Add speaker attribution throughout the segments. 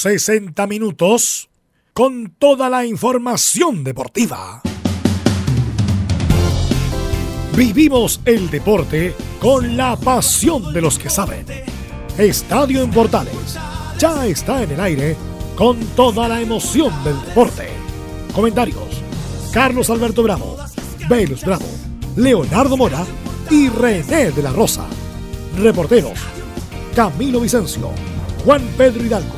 Speaker 1: 60 minutos con toda la información deportiva. Vivimos el deporte con la pasión de los que saben. Estadio en Portales ya está en el aire con toda la emoción del deporte. Comentarios: Carlos Alberto Bravo, Velus Bravo, Leonardo Mora y René de la Rosa. Reporteros: Camilo Vicencio, Juan Pedro Hidalgo.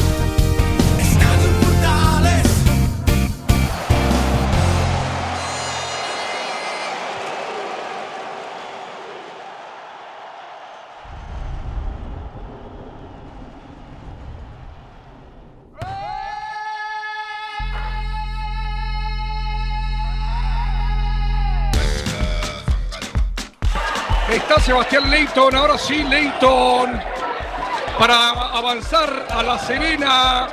Speaker 2: Sebastián Leighton, ahora sí Leighton para avanzar a La Serena.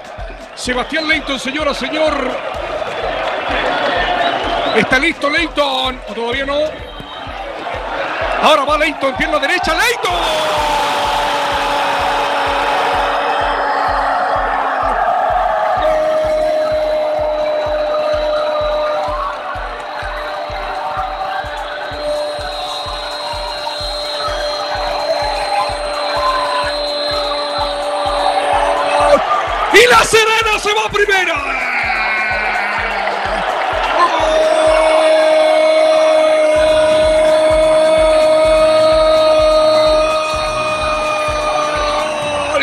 Speaker 2: Sebastián Leighton, señora, señor. Está listo Leighton, todavía no. Ahora va Leighton, pierna derecha, Leighton. Y la Serena se va a primera.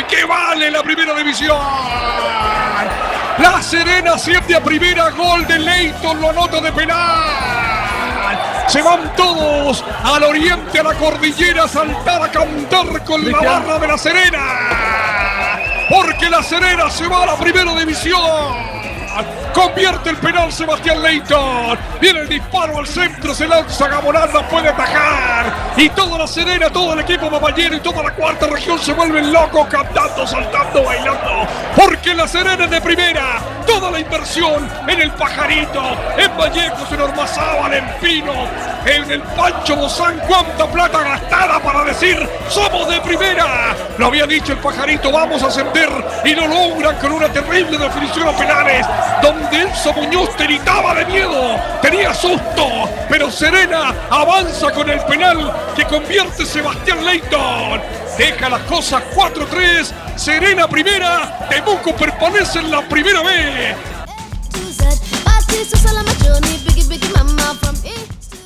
Speaker 2: ¡Qué vale la primera división! La Serena siente a primera gol de Leighton, lo anota de penal. Se van todos al oriente, a la cordillera, a saltar a cantar con la barra de la Serena porque la Serena se va a la primera división. Convierte el penal Sebastián Leighton. Viene el disparo al centro, se lanza Gamonal, no puede atajar. Y toda la Serena, todo el equipo mamallero y toda la cuarta región se vuelven locos, cantando, saltando, bailando. Porque la Serena es de primera. Toda la inversión en el pajarito, en Vallecos, en Ormazábal, en Pino, en el Pancho Bozán. Cuánta plata gastada para decir somos de primera. Lo había dicho el pajarito, vamos a ascender y lo logran con una terrible definición a penales donde Enzo Muñoz gritaba de miedo, tenía susto, pero Serena avanza con el penal que convierte Sebastián Leighton. Deja las cosas 4-3, Serena primera, Temuco permanece en la primera B.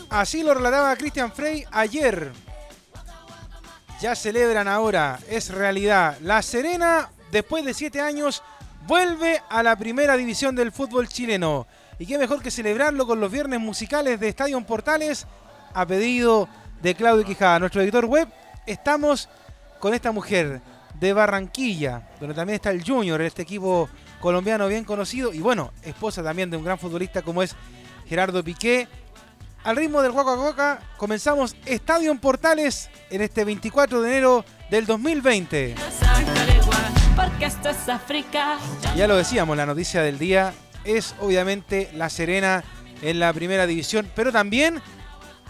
Speaker 3: Así lo relataba Christian Frey ayer. Ya celebran ahora, es realidad. La Serena, después de siete años, vuelve a la primera división del fútbol chileno. Y qué mejor que celebrarlo con los viernes musicales de Estadio Portales a pedido de Claudio Quijada, nuestro editor web. Estamos con esta mujer de Barranquilla, donde también está el Junior, este equipo colombiano bien conocido y bueno, esposa también de un gran futbolista como es Gerardo Piqué. Al ritmo del Guaca, comenzamos Estadio Portales en este 24 de enero del 2020 porque esto es África. Ya lo decíamos, la noticia del día es obviamente La Serena en la primera división, pero también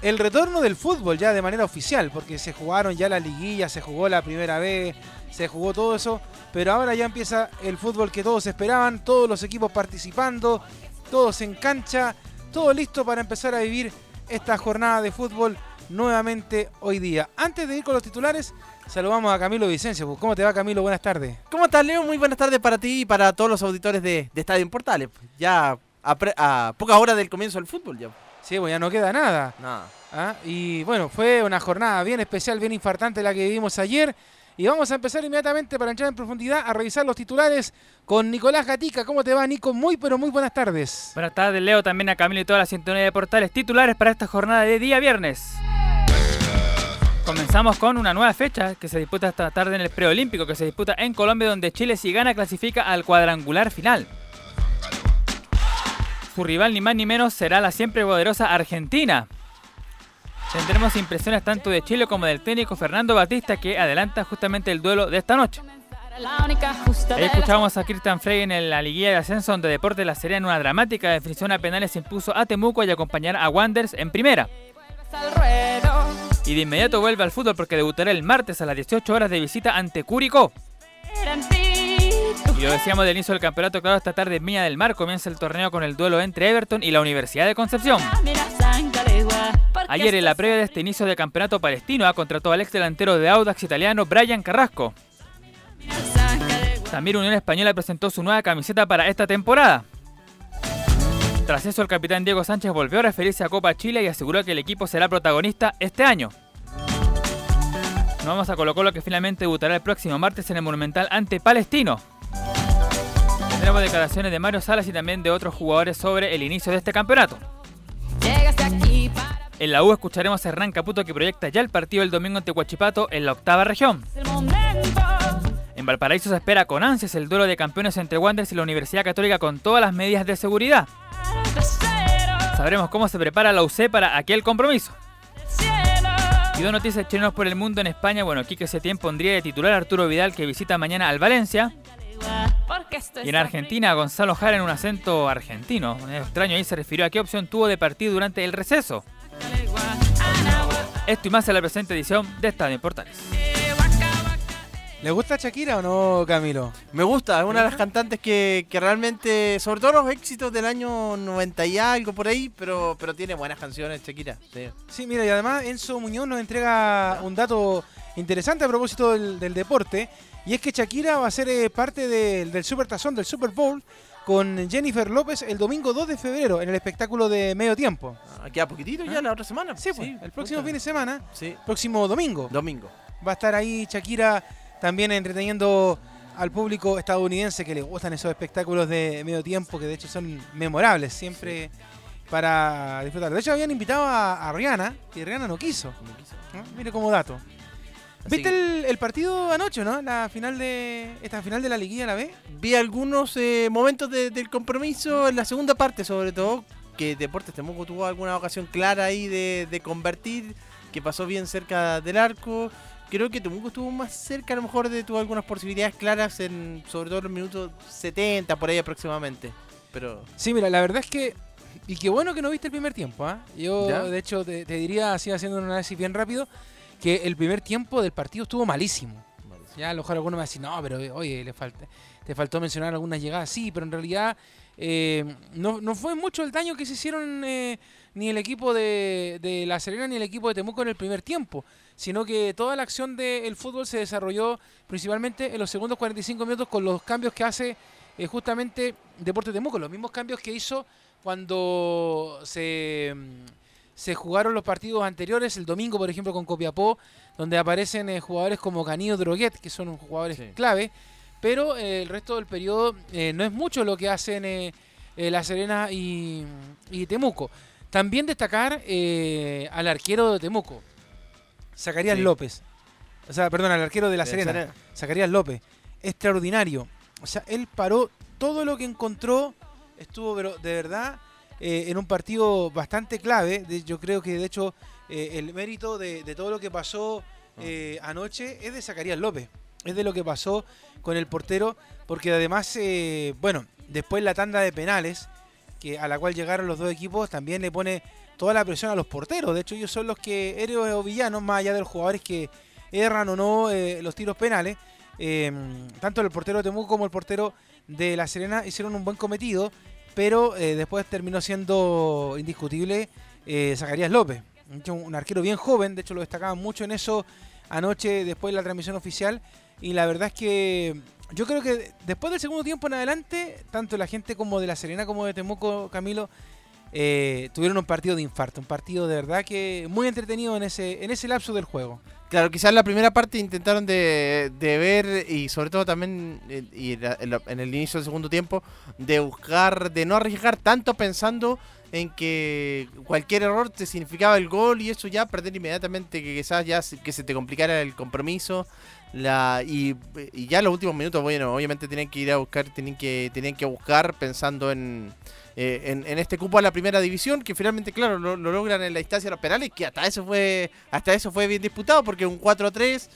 Speaker 3: el retorno del fútbol ya de manera oficial, porque se jugaron ya la liguilla, se jugó la primera vez, se jugó todo eso, pero ahora ya empieza el fútbol que todos esperaban, todos los equipos participando, todos en cancha, todo listo para empezar a vivir esta jornada de fútbol nuevamente hoy día. Antes de ir con los titulares, Saludamos a Camilo Vicencio. ¿Cómo te va, Camilo? Buenas tardes.
Speaker 4: ¿Cómo estás, Leo? Muy buenas tardes para ti y para todos los auditores de, Estadio Portales. Ya a, pocas horas del comienzo del fútbol ya.
Speaker 3: Sí, pues ya no queda nada.
Speaker 4: Nada.
Speaker 3: ¿Ah? Y bueno, fue una jornada bien especial, bien infartante la que vivimos ayer. Y vamos a empezar inmediatamente para entrar en profundidad a revisar los titulares con Nicolás Gatica. ¿Cómo te va, Nico? Muy, pero muy buenas tardes.
Speaker 5: Buenas tardes, Leo. También a Camilo y toda la sintonía de portales titulares para esta jornada de día viernes. Comenzamos con una nueva fecha que se disputa esta tarde en el preolímpico que se disputa en Colombia donde Chile si gana clasifica al cuadrangular final. su rival ni más ni menos será la siempre poderosa Argentina. Tendremos impresiones tanto de Chile como del técnico Fernando Batista que adelanta justamente el duelo de esta noche. Ahí escuchábamos a Cristian Frey en la liguilla de ascenso donde Deportes La Serena en una dramática definición a penales impuso a Temuco y acompañar a Wanders en primera. Y de inmediato vuelve al fútbol porque debutará el martes a las 18 horas de visita ante Curicó. Y lo decíamos del inicio del campeonato, claro, esta tarde en Viña del Mar comienza el torneo con el duelo entre Everton y la Universidad de Concepción. Ayer en la previa de este inicio de campeonato palestino ha contratado al ex delantero de Audax italiano Brian Carrasco. También Unión Española presentó su nueva camiseta para esta temporada. Tras eso, el capitán Diego Sánchez volvió a referirse a Copa Chile y aseguró que el equipo será protagonista este año. Nos vamos a Colo Colo que finalmente debutará el próximo martes en el Monumental ante Palestino. Tendremos declaraciones de Mario Salas y también de otros jugadores sobre el inicio de este campeonato. En la U escucharemos a Hernán Caputo que proyecta ya el partido el domingo ante Huachipato en la octava región. En Valparaíso se espera con ansias el duelo de campeones entre Wanderers y la Universidad Católica con todas las medidas de seguridad. Sabremos cómo se prepara la UC para aquel compromiso. Y dos noticias chilenos por el mundo en España. Bueno, Quique Setién pondría de titular a Arturo Vidal que visita mañana al Valencia. Y en Argentina, Gonzalo Jara en un acento argentino. extraño ahí se refirió a qué opción tuvo de partir durante el receso. Esto y más en la presente edición de Estadio Portales.
Speaker 3: ¿Le gusta Shakira o no, Camilo?
Speaker 4: Me gusta, es una de las cantantes que, que, realmente, sobre todo los éxitos del año 90 y algo por ahí, pero, pero tiene buenas canciones, Shakira. Sí.
Speaker 3: sí, mira, y además Enzo Muñoz nos entrega un dato interesante a propósito del, del deporte, y es que Shakira va a ser eh, parte del, del Super Tazón, del Super Bowl, con Jennifer López el domingo 2 de febrero en el espectáculo de medio tiempo.
Speaker 4: Ah, queda poquitito ya la otra semana.
Speaker 3: Sí, pues, el próximo fin de semana,
Speaker 4: Sí,
Speaker 3: próximo domingo,
Speaker 4: domingo.
Speaker 3: va a estar ahí Shakira también entreteniendo al público estadounidense que le gustan esos espectáculos de medio tiempo que de hecho son memorables siempre para disfrutar. De hecho habían invitado a, a Rihanna y Rihanna no quiso. ¿no? Mire como dato.
Speaker 4: Así
Speaker 3: ¿Viste el, el partido anoche, no? La final de esta final de la liguilla la B.
Speaker 4: Vi algunos eh, momentos de- del compromiso en la segunda parte, sobre todo, que Deportes Temuco tuvo alguna ocasión clara ahí de, de convertir, que pasó bien cerca del arco. Creo que Temuco estuvo más cerca, a lo mejor de tuvo algunas posibilidades claras, en sobre todo en los minutos 70, por ahí aproximadamente. Pero
Speaker 3: Sí, mira, la verdad es que y qué bueno que no viste el primer tiempo, ¿ah? Yo
Speaker 4: ¿Ya?
Speaker 3: de hecho te, te diría así haciendo un análisis bien rápido que el primer tiempo del partido estuvo malísimo. Ya a lo mejor alguno me decir, no, pero oye, le falta, te faltó mencionar algunas llegadas. Sí, pero en realidad eh, no, no fue mucho el daño que se hicieron eh, ni el equipo de, de La Serena ni el equipo de Temuco en el primer tiempo, sino que toda la acción del fútbol se desarrolló principalmente en los segundos 45 minutos con los cambios que hace eh, justamente Deportes Temuco, los mismos cambios que hizo cuando se, mm, se jugaron los partidos anteriores, el domingo, por ejemplo, con Copiapó, donde aparecen eh, jugadores como Canillo Droguet, que son jugadores
Speaker 4: Sí.
Speaker 3: clave, pero eh, el resto del periodo eh, no es mucho lo que hacen La Serena y, y Temuco. También destacar eh, al arquero de Temuco, Zacarías
Speaker 4: Sí.
Speaker 3: López. O sea, perdón, al arquero de La
Speaker 4: De
Speaker 3: Serena,
Speaker 4: Serena.
Speaker 3: Zacarías López. Extraordinario. O sea, él paró todo lo que encontró, estuvo pero de verdad eh, en un partido bastante clave. De- yo creo que de hecho eh, el mérito de, de todo lo que pasó eh, anoche es de Zacarías López. Es de lo que pasó con el portero, porque además, bueno, después la tanda de penales, que a la cual llegaron los dos equipos, también le pone toda la presión a los porteros. De hecho, ellos son los que, héroes o villanos, más allá de los jugadores que erran o no los tiros penales. Tanto el portero de Temuco como el portero de La Serena hicieron un buen cometido, pero eh, después terminó siendo indiscutible eh, Zacarías López. Un arquero bien joven, de hecho lo destacaban mucho en eso anoche después de la transmisión oficial. Y la verdad es que yo creo que después del segundo tiempo en adelante, tanto la gente como de La Serena como de Temuco, Camilo, eh, tuvieron un partido de infarto, un partido de verdad que muy entretenido en ese, en ese lapso del juego.
Speaker 4: Claro, quizás la primera parte intentaron de, de ver y sobre todo también eh, y en, el inicio del segundo tiempo de buscar, de no arriesgar tanto pensando en que cualquier error te significaba el gol y eso ya perder inmediatamente que quizás ya que se te complicara el compromiso la y, y ya los últimos minutos bueno obviamente tenían que ir a buscar tenían que tenían que buscar pensando en eh, en, este cupo a la primera división que finalmente claro lo, lo logran en la instancia de los penales que hasta eso fue hasta eso fue bien disputado porque un 4-3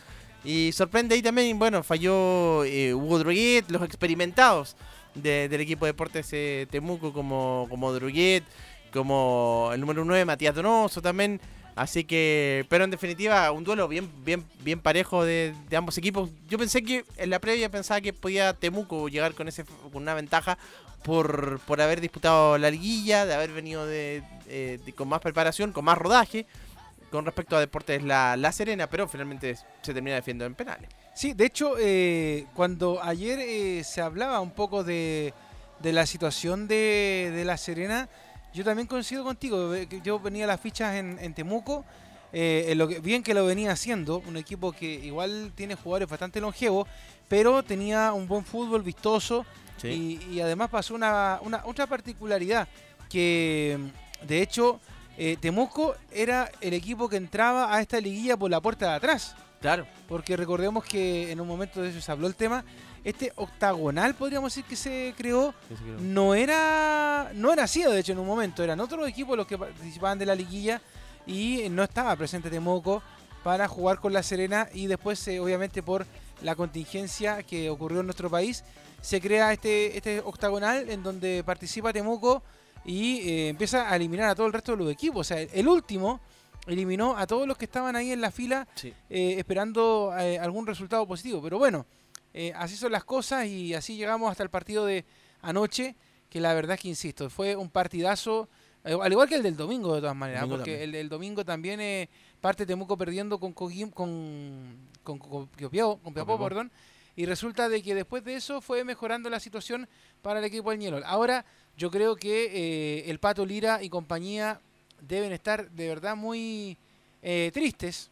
Speaker 4: y sorprende ahí también bueno falló eh, Hugo Droguet los experimentados de- del equipo de deportes eh, Temuco como, como Druguet, como el número 9 Matías Donoso también. Así que, pero en definitiva, un duelo bien, bien, bien parejo de, ambos equipos. Yo pensé que en la previa pensaba que podía Temuco llegar con ese con una ventaja por, por haber disputado la liguilla, de haber venido de, eh, con más preparación, con más rodaje con respecto a Deportes La, la Serena, pero finalmente se termina defendiendo en penales.
Speaker 3: Sí, de hecho, eh, cuando ayer eh, se hablaba un poco de, de la situación de, de La Serena, yo también coincido contigo. Yo venía las fichas en, en Temuco, eh, en lo que, bien que lo venía haciendo, un equipo que igual tiene jugadores bastante longevos, pero tenía un buen fútbol vistoso y, y además pasó una, una otra particularidad que de hecho eh, Temuco era el equipo que entraba a esta liguilla por la puerta de atrás.
Speaker 4: claro.
Speaker 3: Porque recordemos que en un momento de eso se habló el tema. Este octagonal, podríamos decir que se creó, no era no era así, de hecho, en un momento. Eran otros equipos los que participaban de la liguilla y no estaba presente Temuco para jugar con La Serena. Y después, eh, obviamente, por la contingencia que ocurrió en nuestro país, se crea este, este octagonal en donde participa Temuco y eh, empieza a eliminar a todo el resto de los equipos. O sea, el último eliminó a todos los que estaban ahí en la fila
Speaker 4: Sí.
Speaker 3: eh, esperando eh, algún resultado positivo. Pero bueno, eh, así son las cosas y así llegamos hasta el partido de anoche, que la verdad es que, insisto, fue un partidazo, eh, al igual que el del domingo de todas maneras,
Speaker 4: Domingo
Speaker 3: porque
Speaker 4: también.
Speaker 3: el del domingo también eh, parte Temuco perdiendo con Coquim- con con, con, con perdón, y resulta de que después de eso fue mejorando la situación para el equipo del Ñelol. Ahora yo creo que el Pato Lira y compañía deben estar de verdad muy tristes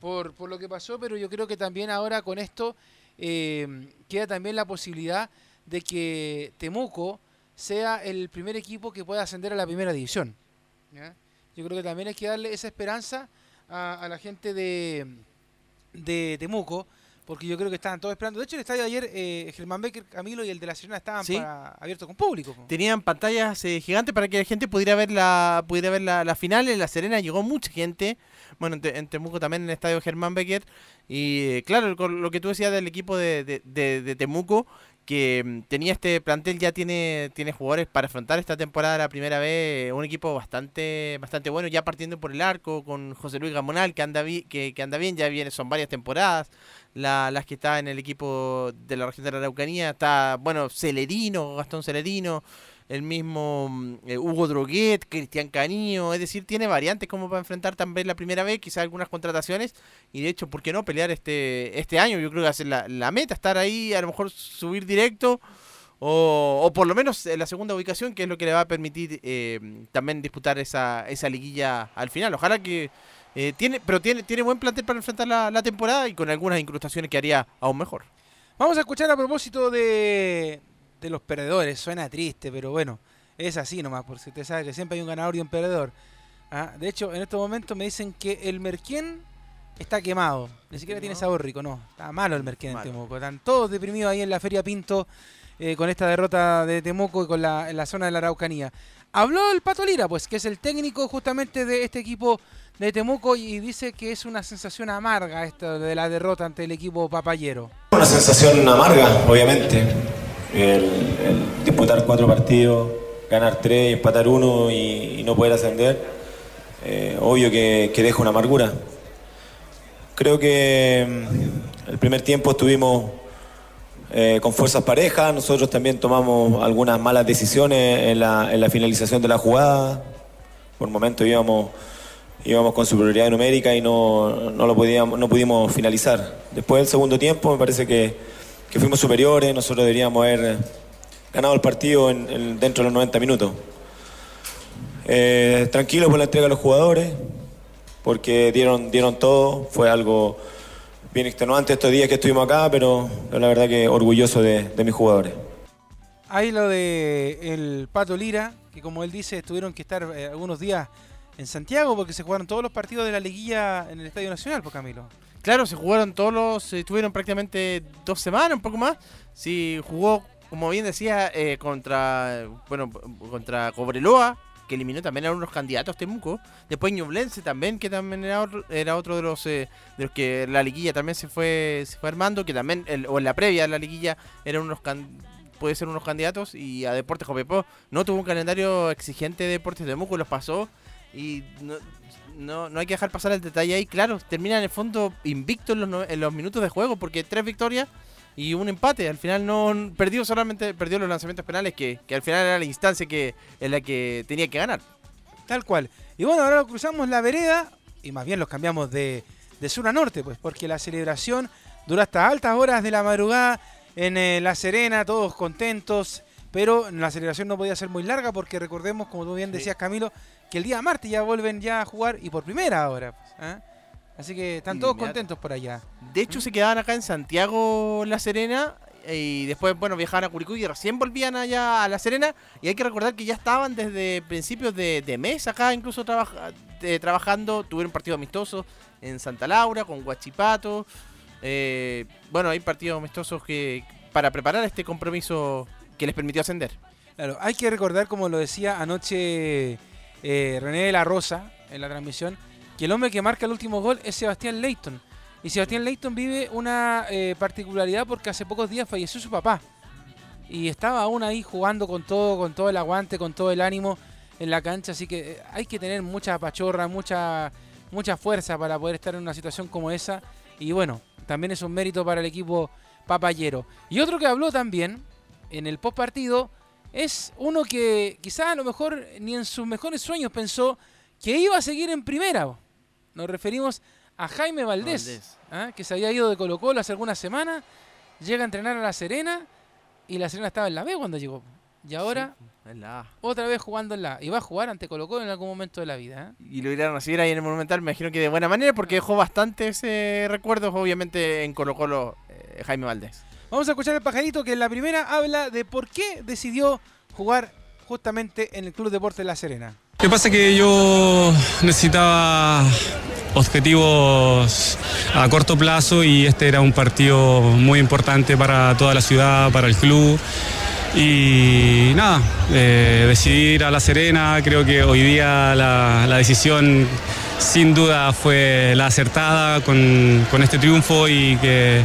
Speaker 3: por, por lo que pasó, pero yo creo que también ahora con esto eh, queda también la posibilidad de que Temuco sea el primer equipo que pueda ascender a la primera división. ¿ya? Yo creo que también hay que darle esa esperanza a, a la gente de, de Temuco, porque yo creo que estaban todos esperando. De hecho, el estadio de ayer, eh, Germán Becker, Camilo y el de la Serena estaban
Speaker 4: Sí.
Speaker 3: para- abiertos con público.
Speaker 4: Tenían pantallas eh, gigantes para que la gente pudiera ver la pudiera ver la, la final. En La Serena llegó mucha gente. Bueno, en, en Temuco también en el estadio Germán Becker. Y eh, claro, con lo que tú decías del equipo de, de- de- Temuco, que mm, tenía este plantel, ya tiene, tiene jugadores para afrontar esta temporada la primera vez. Un equipo bastante bastante bueno, ya partiendo por el arco, con José Luis Gamonal, que anda, que, que anda bien, ya viene, son varias temporadas. La- las que está en el equipo de la región de la Araucanía, está, bueno, Celerino, Gastón Celerino, el mismo mm, eh, Hugo Droguet, Cristian Canillo, es decir, tiene variantes como para enfrentar también la primera vez, quizás algunas contrataciones, y de hecho, ¿por qué no pelear este, este año? Yo creo que ser la, la meta, estar ahí, a lo mejor subir directo, o, o por lo menos en la segunda ubicación, que es lo que le va a permitir eh, también disputar esa, esa liguilla al final. Ojalá que... eh, tiene, pero tiene, tiene buen plantel para enfrentar la, la temporada y con algunas incrustaciones que haría aún mejor.
Speaker 3: Vamos a escuchar a propósito de, de los perdedores. Suena triste, pero bueno, es así nomás, porque usted sabe que siempre hay un ganador y un perdedor. Ah, De hecho, en estos momentos me dicen que el Merquén está quemado. Ni siquiera tiene sabor rico, no. Está malo el Merquén en. Temuco. Están todos deprimidos ahí en la Feria Pinto eh, con esta derrota de Temuco y con la, en la zona de la Araucanía. Habló el Pato Lira, pues, que es el técnico justamente de este equipo de Temuco y dice que es una sensación amarga esta de la derrota ante el equipo papayero.
Speaker 6: Una sensación amarga, obviamente. El, el disputar cuatro partidos, ganar tres, empatar uno y, y no poder ascender, eh, obvio que, que deja una amargura. Creo que mm, el primer tiempo estuvimos eh, con fuerzas parejas, nosotros también tomamos algunas malas decisiones en la, en la finalización de la jugada. Por momentos íbamos, íbamos con superioridad numérica y no, no lo podíamos, no pudimos finalizar. Después del segundo tiempo me parece que, que fuimos superiores, nosotros deberíamos haber ganado el partido en- en- dentro de los 90 minutos. Eh, tranquilo por la entrega de los jugadores, porque dieron, dieron todo, fue algo bien extenuante estos días que estuvimos acá, pero, la verdad que orgulloso de, de mis jugadores.
Speaker 3: Hay lo de el Pato Lira, que como él dice, tuvieron que estar eh, algunos días en Santiago porque se jugaron todos los partidos de la liguilla en el Estadio Nacional, por Camilo.
Speaker 4: Claro, se jugaron todos los. Estuvieron prácticamente dos semanas, un poco más. Sí, jugó, como bien decía, eh, contra. Bueno, contra Cobreloa, que eliminó también a unos candidatos Temuco. Después Ñublense también, que también era otro, era otro de los eh, de los que la liguilla también se fue, se fue armando, que también, el- o en la previa de la liguilla, eran unos puede ser unos candidatos. Y a Deportes Copiapó no tuvo un calendario exigente de Deportes Temuco, los pasó. Y no, no, no hay que dejar pasar el detalle ahí. Claro, termina en el fondo invicto en los, no- en los minutos de juego, porque tres victorias y un empate. Al final no perdió solamente perdió los lanzamientos penales, que, que al final era la instancia que en la que tenía que ganar.
Speaker 3: Tal cual. Y bueno, ahora cruzamos la vereda y más bien los cambiamos de, de sur a norte, pues porque la celebración duró hasta altas horas de la madrugada en eh, La Serena, todos contentos, pero la celebración no podía ser muy larga porque recordemos, como tú bien decías Camilo, que el día martes ya vuelven ya a jugar y por primera ahora. pues, ¿ah? Así que están todos contentos por allá.
Speaker 4: De hecho, se quedaban acá en Santiago, La Serena. Y después, bueno, viajaban a Curicó y recién volvían allá a La Serena. Y hay que recordar que ya estaban desde principios de, de mes acá, incluso trabaja- eh, trabajando. Tuvieron partido amistoso en Santa Laura con Guachipato. Eh, bueno, hay partidos amistosos que para preparar este compromiso que les permitió ascender.
Speaker 3: Claro, hay que recordar, como lo decía anoche eh, René de la Rosa en la transmisión, que el hombre que marca el último gol es Sebastián Leighton. Y Sebastián Leighton vive una eh, particularidad porque hace pocos días falleció su papá. Y estaba aún ahí jugando con todo, con todo el aguante, con todo el ánimo en la cancha. Así que eh, hay que tener mucha pachorra, mucha, mucha fuerza para poder estar en una situación como esa. Y bueno, también es un mérito para el equipo papayero. Y otro que habló también en el post partido es uno que quizás a lo mejor ni en sus mejores sueños pensó que iba a seguir en primera. Nos referimos a Jaime Valdés,
Speaker 4: Valdés.
Speaker 3: ¿ah? que se había ido de Colo Colo hace algunas semanas, llega a entrenar a La Serena y La Serena estaba en la B cuando llegó. Y ahora
Speaker 4: Sí, en la A.
Speaker 3: otra vez jugando en la A. Y va a jugar ante Colo Colo en algún momento de la vida. ¿eh?
Speaker 4: Y lo irán a recibir ahí en el Monumental, me imagino que de buena manera, porque dejó bastantes eh, recuerdos, obviamente, en Colo Colo eh, Jaime Valdés.
Speaker 3: Vamos a escuchar al pajarito que en la primera habla de por qué decidió jugar justamente en el Club Deporte La Serena.
Speaker 7: Lo que pasa es que yo necesitaba objetivos a corto plazo y este era un partido muy importante para toda la ciudad, para el club. Y nada, eh, decidir a La Serena, creo que hoy día la, la decisión sin duda fue la acertada con, con este triunfo y que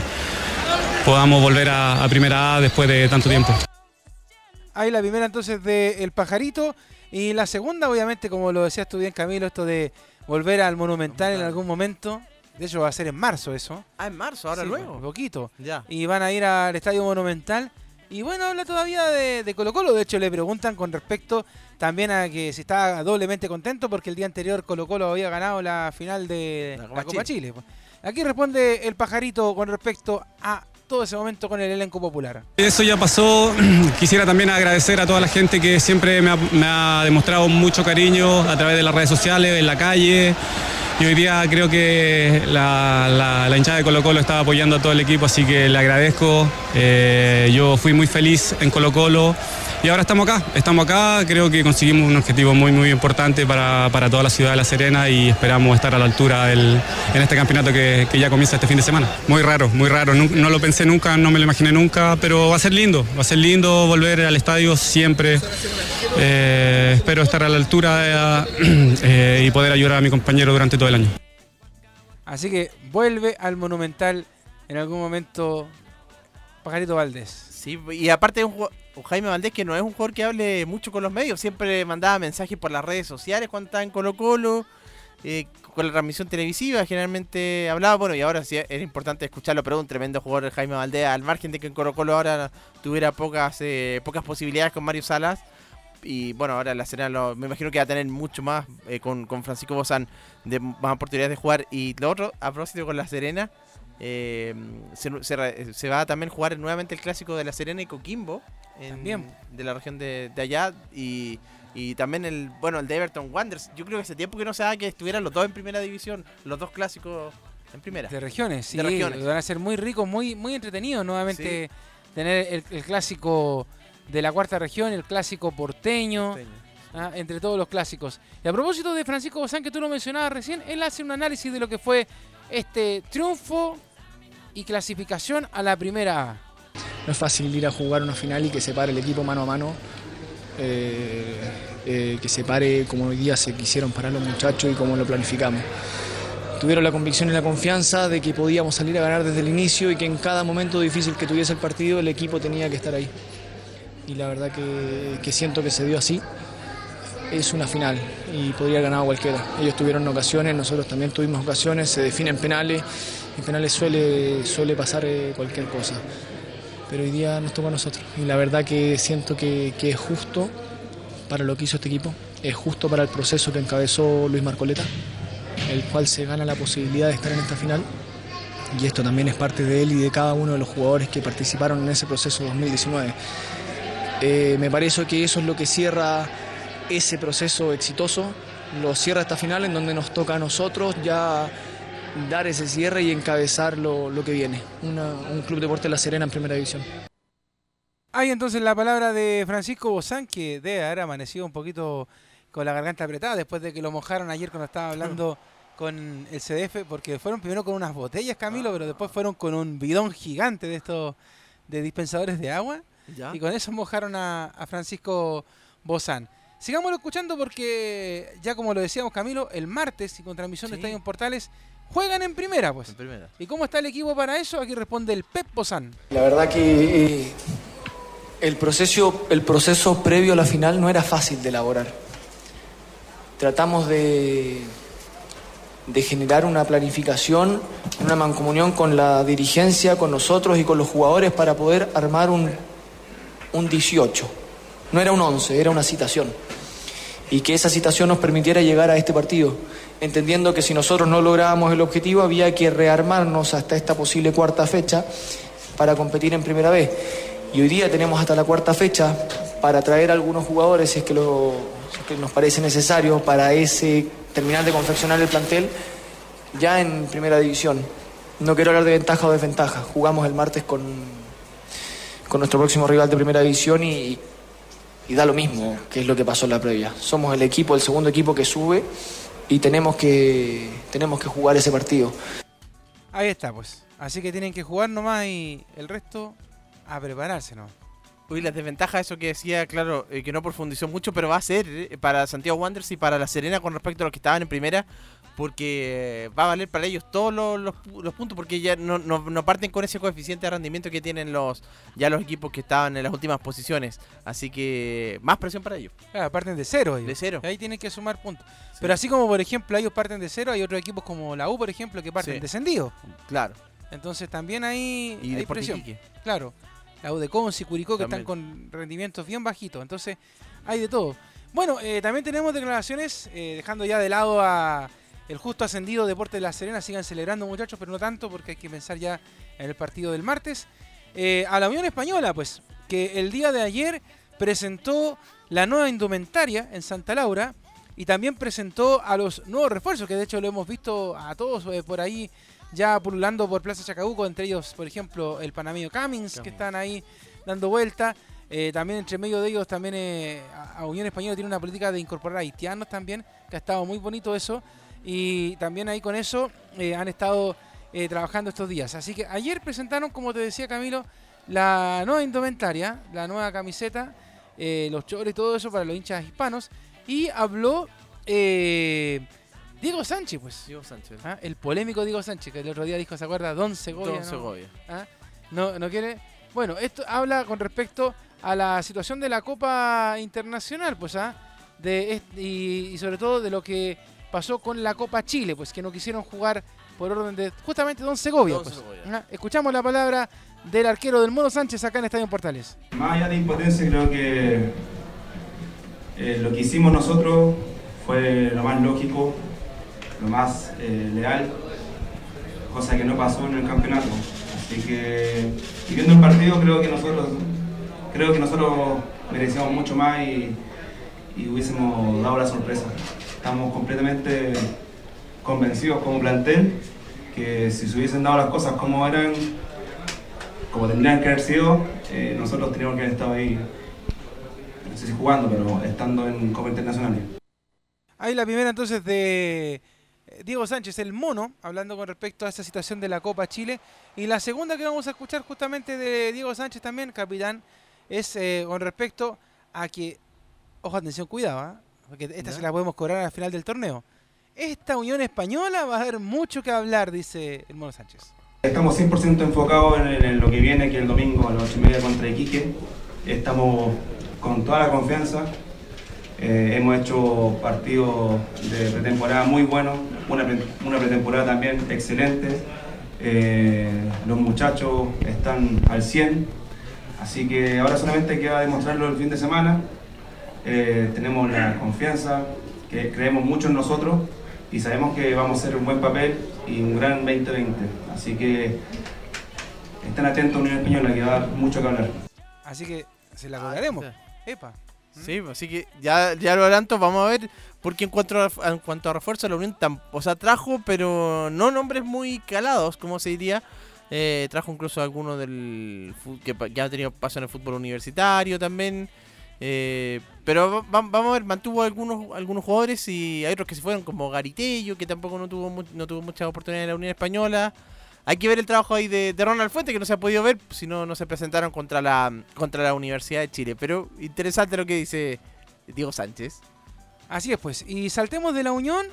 Speaker 7: podamos volver a, a Primera A después de tanto tiempo.
Speaker 3: Ahí la primera entonces de El Pajarito. Y la segunda, obviamente, como lo decías tú bien, Camilo, esto de volver al Monumental en algún momento. De hecho, va a ser en marzo eso.
Speaker 4: Ah, en marzo, ahora
Speaker 3: Sí,
Speaker 4: luego.
Speaker 3: Un poquito.
Speaker 4: Ya.
Speaker 3: Y van a ir al Estadio Monumental. Y bueno, habla todavía de, de Colo Colo. De hecho, le preguntan con respecto también a que si está doblemente contento porque el día anterior Colo Colo había ganado la final de
Speaker 4: La
Speaker 3: la
Speaker 4: Copa
Speaker 3: Copa, Chile. Aquí responde el pajarito con respecto a todo ese momento con el elenco popular.
Speaker 7: Eso ya pasó. Quisiera también agradecer a toda la gente que siempre me ha, me ha demostrado mucho cariño a través de las redes sociales, en la calle. Y hoy día creo que la, la- la hinchada de Colo Colo estaba apoyando a todo el equipo, así que le agradezco. Eh, yo fui muy feliz en Colo Colo. Y ahora estamos acá, estamos acá, creo que conseguimos un objetivo muy muy importante para, para toda la ciudad de La Serena y esperamos estar a la altura del- en este campeonato que, que ya comienza este fin de semana. Muy raro, muy raro, no, no lo pensé nunca, no me lo imaginé nunca, pero va a ser lindo, va a ser lindo volver al estadio siempre. Eh, espero estar a la altura eh, eh, y poder ayudar a mi compañero durante todo el año.
Speaker 3: Así que vuelve al Monumental en algún momento Pajarito Valdés.
Speaker 4: Sí, y aparte de un, jugo- Jaime Valdés que no es un jugador que hable mucho con los medios, siempre mandaba mensajes por las redes sociales cuando estaba en Colo Colo, eh, con la transmisión televisiva generalmente hablaba, bueno, y ahora sí era importante escucharlo, pero un tremendo jugador Jaime Valdés, al margen de que en Colo Colo ahora tuviera pocas, eh, pocas posibilidades con Mario Salas, y bueno, ahora la Serena me imagino que va a tener mucho más eh, con, Francisco Bozán de más oportunidades de jugar, y lo otro, a propósito con la Serena, se, se va a también jugar nuevamente el clásico de La Serena y Coquimbo. En-
Speaker 3: También.
Speaker 4: De la región de, de allá. Y, y también el bueno el de Everton Wanderers. Yo creo que hace tiempo que no se da que estuvieran los dos en primera división. Los dos clásicos en primera.
Speaker 3: De regiones, sí.
Speaker 4: De regiones.
Speaker 3: Van a ser muy ricos, muy, muy entretenidos nuevamente tener el, el clásico de la cuarta región, el clásico porteño, ah, entre todos los clásicos. Y a propósito de Francisco Bozán, que tú lo mencionabas recién, él hace un análisis de lo que fue este triunfo y clasificación a la primera.
Speaker 8: No es fácil ir a jugar una final y que se pare el equipo mano a mano. eh, eh, que se pare como hoy día se quisieron parar los muchachos y como lo planificamos. Tuvieron la convicción y la confianza de que podíamos salir a ganar desde el inicio y que en cada momento difícil que tuviese el partido el equipo tenía que estar ahí. Y la verdad que, siento que se dio así. Es una final y podría haber ganado cualquiera. Ellos tuvieron ocasiones, nosotros también tuvimos ocasiones, se definen penales. En penales suele, suele pasar eh, cualquier cosa. Pero hoy día nos toca a nosotros. Y la verdad que siento que, es justo para lo que hizo este equipo, es justo para el proceso que encabezó Luis Marcoleta, el cual se gana la posibilidad de estar en esta final. Y esto también es parte de él y de cada uno de los jugadores que participaron en ese proceso 2019. Eh, me parece que eso es lo que cierra ese proceso exitoso, lo cierra esta final en donde nos toca a nosotros ya dar ese cierre y encabezar lo, lo que viene, Una- un Club Deporte La Serena en Primera División.
Speaker 3: Hay entonces la palabra de Francisco Bozán, que debe haber amanecido un poquito con la garganta apretada después de que lo mojaron ayer cuando estaba hablando con el CDF, porque fueron primero con unas botellas, Camilo, pero después fueron con un bidón gigante de estos de dispensadores de agua,
Speaker 4: ¿Ya?
Speaker 3: y con eso mojaron a, a Francisco Bozán. Sigámoslo escuchando porque, ya como lo decíamos Camilo, el martes y con transmisión de. Estadio en Portales, juegan en primera, pues.
Speaker 4: En primera.
Speaker 3: ¿Y cómo está el equipo para eso? Aquí responde el Pep Bozán.
Speaker 8: La verdad que eh, el, proceso, el proceso previo a la final no era fácil de elaborar. Tratamos de, de generar una planificación, una mancomunión con la dirigencia, con nosotros y con los jugadores para poder armar un, un 18. No era un 11, era una citación. Y que esa citación nos permitiera llegar a este partido, entendiendo que si nosotros no lográbamos el objetivo había que rearmarnos hasta esta posible cuarta fecha para competir en primera vez. Y hoy día tenemos hasta la cuarta fecha para traer a algunos jugadores, si es que, lo, si es que nos parece necesario, para ese terminar de confeccionar el plantel ya en primera división. No quiero hablar de ventaja o desventaja. Jugamos el martes con, con nuestro próximo rival de primera división y, y da lo mismo que es lo que pasó en la previa. Somos el equipo, el segundo equipo que sube y tenemos que, tenemos que jugar ese partido.
Speaker 3: Ahí está, pues. Así que tienen que jugar nomás y el resto a prepararse, ¿no?
Speaker 4: Uy, las desventajas, eso que decía, claro, eh, que no profundizó mucho, pero va a ser eh, para Santiago Wanderers y para La Serena con respecto a los que estaban en primera, porque eh, va a valer para ellos todos los, los pu- los puntos, porque ya no, no- no parten con ese coeficiente de rendimiento que tienen los ya los equipos que estaban en las últimas posiciones. Así que más presión para ellos.
Speaker 3: Claro, parten de cero. ellos.
Speaker 4: De cero.
Speaker 3: Ahí tienen que sumar puntos. Pero así como, por ejemplo, ellos parten de cero, hay otros equipos como la U, por ejemplo, que parten
Speaker 4: Sí.
Speaker 3: descendidos.
Speaker 4: Claro.
Speaker 3: Entonces también hay,
Speaker 4: Y
Speaker 3: hay presión.
Speaker 4: Iquique.
Speaker 3: Claro. La U de Conce y Curicó que
Speaker 4: También.
Speaker 3: están con rendimientos bien bajitos. Entonces hay de todo. Bueno, eh, también tenemos declaraciones, eh, dejando ya de lado a el justo ascendido Deportes de La Serena. Sigan celebrando muchachos, pero no tanto porque hay que pensar ya en el partido del martes. Eh, a la Unión Española, pues, que el día de ayer presentó la nueva indumentaria en Santa Laura y también presentó a los nuevos refuerzos, que de hecho lo hemos visto a todos eh, por ahí ya pululando por Plaza Chacabuco, entre ellos, por ejemplo, el panameño Cummings, que están ahí dando vuelta. Eh, también entre medio de ellos, también eh, a a Unión Española tiene una política de incorporar haitianos también, que ha estado muy bonito eso. Y también ahí con eso eh, han estado eh, trabajando estos días. Así que ayer presentaron, como te decía Camilo, la nueva indumentaria, la nueva camiseta, eh, los chores y todo eso para los hinchas hispanos. Y habló eh, Diego Sánchez, pues.
Speaker 4: Diego Sánchez.
Speaker 3: ¿ah? El polémico Diego Sánchez, que el otro día dijo, ¿se acuerda? Don Segovia.
Speaker 4: Don
Speaker 3: ¿no?
Speaker 4: Segovia.
Speaker 3: ¿Ah? No, no quiere. Bueno, esto habla con respecto a la situación de la Copa Internacional, pues, ¿ah? De, y sobre todo de lo que pasó con la Copa Chile, pues, que no quisieron jugar por orden de justamente Don Segovia.
Speaker 4: Don
Speaker 3: pues.
Speaker 4: Segovia.
Speaker 3: Escuchamos la palabra del arquero del Mono Sánchez acá en Estadio Portales.
Speaker 9: Más allá de impotencia, creo que eh, lo que hicimos nosotros fue lo más lógico, lo más eh, leal, cosa que no pasó en el campeonato. Así que, y viendo el partido, creo que nosotros, creo que nosotros merecíamos mucho más y, y hubiésemos dado la sorpresa. Estamos completamente convencidos como plantel que si se hubiesen dado las cosas como eran, como tendrían que haber sido, eh, nosotros teníamos que haber estado ahí no sé si jugando, pero estando en Copa Internacional.
Speaker 3: Ahí la primera entonces de eh, Diego Sánchez, el mono, hablando con respecto a esta situación de la Copa Chile. Y la segunda que vamos a escuchar justamente de Diego Sánchez también, capitán, es eh, con respecto a que, ojo, atención, cuidado, ¿ah? Porque esta se la podemos cobrar al final del torneo. Esta Unión Española va a dar mucho que hablar, dice el mono Sánchez.
Speaker 9: Estamos 100% enfocados en, en lo que viene, que el domingo a las 8 y media contra Iquique. Estamos con toda la confianza. Eh, hemos hecho partidos de pretemporada muy buenos, una, pre- una pretemporada también excelente. Eh, los muchachos están al 100, así que ahora solamente queda demostrarlo el fin de semana. Eh, tenemos la confianza, que creemos mucho en nosotros y sabemos que vamos a hacer un buen papel y un gran 2020. Así que estén atentos a Unión Española que va a dar mucho que hablar.
Speaker 3: Así que se la cobraremos. Epa.
Speaker 4: Sí, pues, así que ya, ya lo adelanto, vamos a ver, porque en cuanto a, en cuanto a refuerzo, la Unión tam- o sea, trajo, pero no nombres muy calados, como se diría. Eh, trajo incluso algunos del que ya ha tenido paso en el fútbol universitario también. Eh, pero va- va- vamos a ver, mantuvo algunos algunos jugadores y hay otros que se fueron, como Garitello, que tampoco no tuvo no tuvo muchas oportunidades en la Unión Española. Hay que ver el trabajo ahí de, de Ronald Fuente, que no se ha podido ver, si no, no se presentaron contra la, contra la Universidad de Chile. Pero interesante lo que dice Diego Sánchez.
Speaker 3: Así es, pues. Y saltemos de la Unión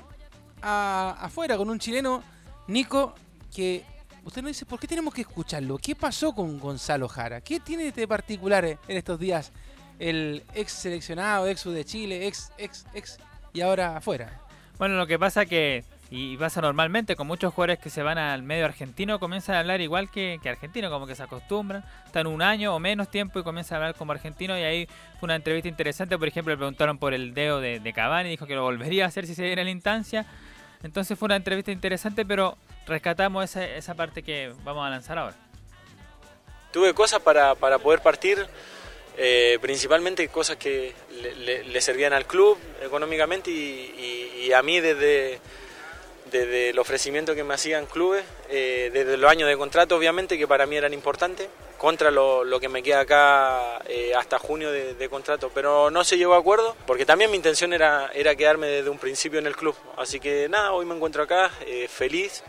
Speaker 3: a, afuera con un chileno, Nico, que usted nos dice, ¿por qué tenemos que escucharlo? ¿Qué pasó con Gonzalo Jara? ¿Qué tiene de particular en estos días el ex seleccionado, ex de Chile, ex, ex, ex, y ahora afuera?
Speaker 5: Bueno, lo que pasa que, y pasa normalmente con muchos jugadores que se van al medio argentino, comienzan a hablar igual que, que argentino, como que se acostumbran, están un año o menos tiempo y comienzan a hablar como argentino y ahí fue una entrevista interesante, por ejemplo, le preguntaron por el dedo de, de Cavani, dijo que lo volvería a hacer si se diera la instancia, entonces fue una entrevista interesante, pero rescatamos esa, esa parte que vamos a lanzar ahora.
Speaker 10: Tuve cosas para, para poder partir, eh, principalmente cosas que le, le- le servían al club económicamente y, y- y a mí desde, desde el ofrecimiento que me hacían clubes, eh, desde los años de contrato obviamente que para mí eran importantes, contra lo, lo que me queda acá eh, hasta junio de, de contrato, pero no se llegó a acuerdo porque también mi intención era, era quedarme desde un principio en el club, así que nada, hoy me encuentro acá eh, feliz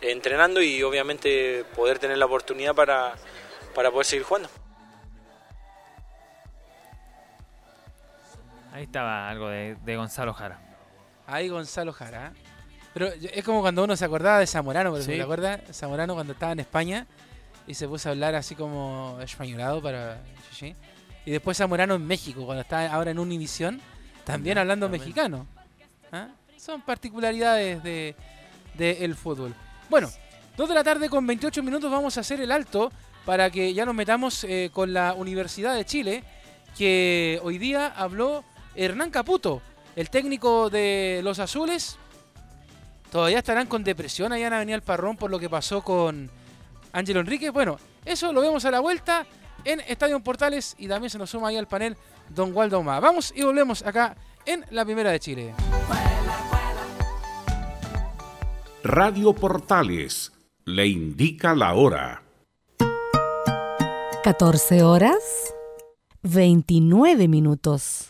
Speaker 10: entrenando y obviamente poder tener la oportunidad para, para poder seguir jugando.
Speaker 5: Ahí estaba algo de, de Gonzalo Jara.
Speaker 3: Ahí Gonzalo Jara. ¿eh? Pero es como cuando uno se acordaba de Zamorano, por
Speaker 4: Sí.
Speaker 3: ejemplo, ¿te acuerdas? Zamorano cuando estaba en España y se puso a hablar así como españolado para. Y después Zamorano en México, cuando está ahora en Univisión, también hablando
Speaker 4: también.
Speaker 3: mexicano. ¿Ah? Son particularidades de, del fútbol. Bueno, 2 de la tarde con 28 minutos vamos a hacer el alto para que ya nos metamos eh, con la Universidad de Chile, que hoy día habló Hernán Caputo, el técnico de los Azules. Todavía estarán con depresión allá en Avenida El Parrón por lo que pasó con Ángelo Enrique. Bueno, eso lo vemos a la vuelta en Estadio Portales y también se nos suma ahí al panel Don Waldo Ma. Vamos y volvemos acá en la Primera de Chile.
Speaker 11: Radio Portales le indica la hora.
Speaker 12: 14 horas 29 minutos.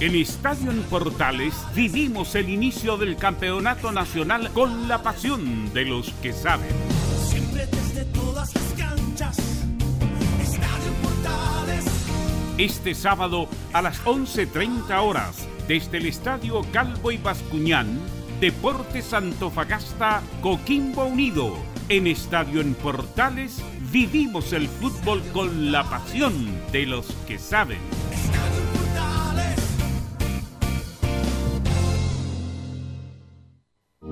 Speaker 11: En Estadio en Portales vivimos el inicio del campeonato nacional con la pasión de los que saben.
Speaker 13: Siempre desde todas las canchas. Estadio Portales.
Speaker 11: Este sábado a las 11.30 horas, desde el Estadio Calvo y Bascuñán, Deportes Antofagasta, Coquimbo Unido. En Estadio en Portales vivimos el fútbol con la pasión de los que saben.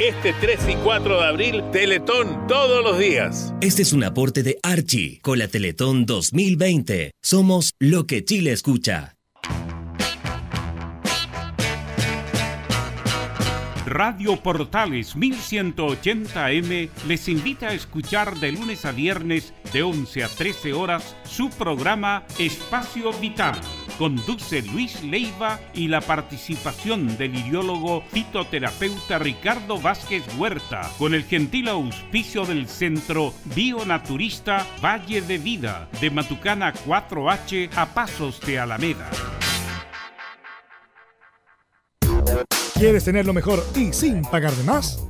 Speaker 12: Este 3 y 4 de abril, Teletón todos los días.
Speaker 14: Este es un aporte de Archie con la Teletón 2020. Somos lo que Chile escucha.
Speaker 11: Radio Portales 1180M les invita a escuchar de lunes a viernes de 11 a 13 horas su programa Espacio Vital. Conduce Luis Leiva y la participación del iriólogo fitoterapeuta Ricardo Vázquez Huerta con el gentil auspicio del Centro Bionaturista Valle de Vida de Matucana 4H a Pasos de Alameda.
Speaker 1: ¿Quieres tener lo mejor y sin pagar de más?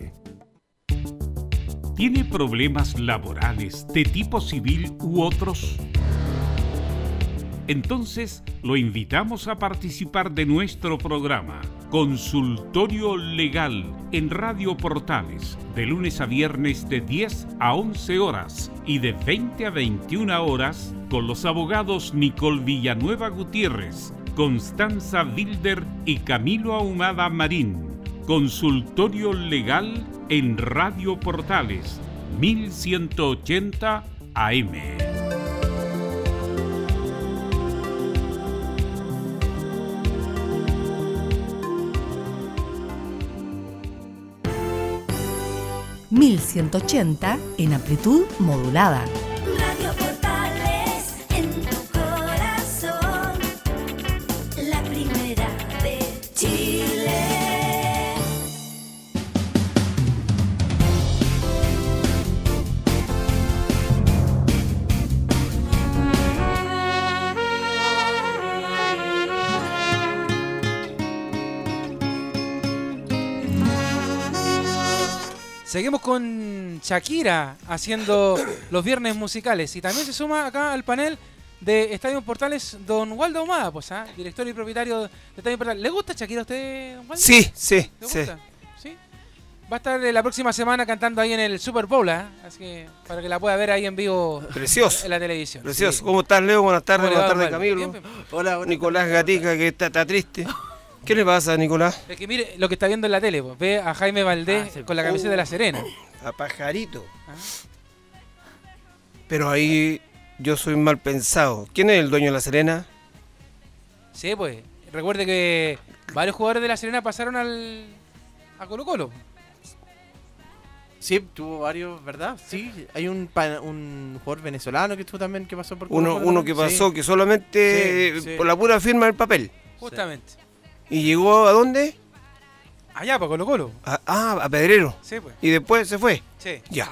Speaker 11: ¿Tiene problemas laborales de tipo civil u otros? Entonces lo invitamos a participar de nuestro programa Consultorio Legal en Radio Portales de lunes a viernes de 10 a 11 horas y de 20 a 21 horas con los abogados Nicole Villanueva Gutiérrez, Constanza Wilder y Camilo Ahumada Marín. Consultorio Legal en Radio Portales 1180 AM.
Speaker 15: ...1180 en amplitud modulada.
Speaker 3: Seguimos con Shakira haciendo los viernes musicales. Y también se suma acá al panel de Estadio Portales don Waldo Ahumada, pues, ¿ah? director y propietario de Estadio Portales. ¿Le gusta Shakira a usted, don Waldo?
Speaker 16: Sí, sí,
Speaker 3: ¿Le
Speaker 16: sí.
Speaker 3: gusta? ¿Sí? Va a estar eh, la próxima semana cantando ahí en el Super Bowl, ¿ah? Así que para que la pueda ver ahí en vivo
Speaker 16: Precioso.
Speaker 3: en la televisión.
Speaker 16: Precioso.
Speaker 3: Sí.
Speaker 16: ¿Cómo estás, Leo? Buenas tardes,
Speaker 3: ¿Cómo le
Speaker 16: buenas tardes? Camilo.
Speaker 3: Bien,
Speaker 16: Hola, Nicolás Gatica, que está, está triste. ¿Qué le pasa, Nicolás?
Speaker 3: Es que mire lo que está viendo en la tele, pues. ve a Jaime Valdés con la camiseta de la Serena.
Speaker 16: A pajarito. Pero ahí yo soy mal pensado. ¿Quién es el dueño de la Serena?
Speaker 3: Sí, pues. Recuerde que varios jugadores de la Serena pasaron al a Colo Colo.
Speaker 4: Sí, tuvo varios, ¿verdad? Sí, hay un, pa- un jugador venezolano que estuvo también que pasó por
Speaker 16: Uno,
Speaker 4: Colo-Colo
Speaker 16: uno que
Speaker 4: también.
Speaker 16: pasó, que solamente
Speaker 4: Sí, sí.
Speaker 16: por la pura firma del papel.
Speaker 3: Justamente.
Speaker 16: ¿Y llegó a dónde?
Speaker 3: Allá, para Colo Colo.
Speaker 16: A- ah, a Pedrero.
Speaker 3: Sí, pues.
Speaker 16: Y después se fue.
Speaker 3: Sí.
Speaker 16: Ya.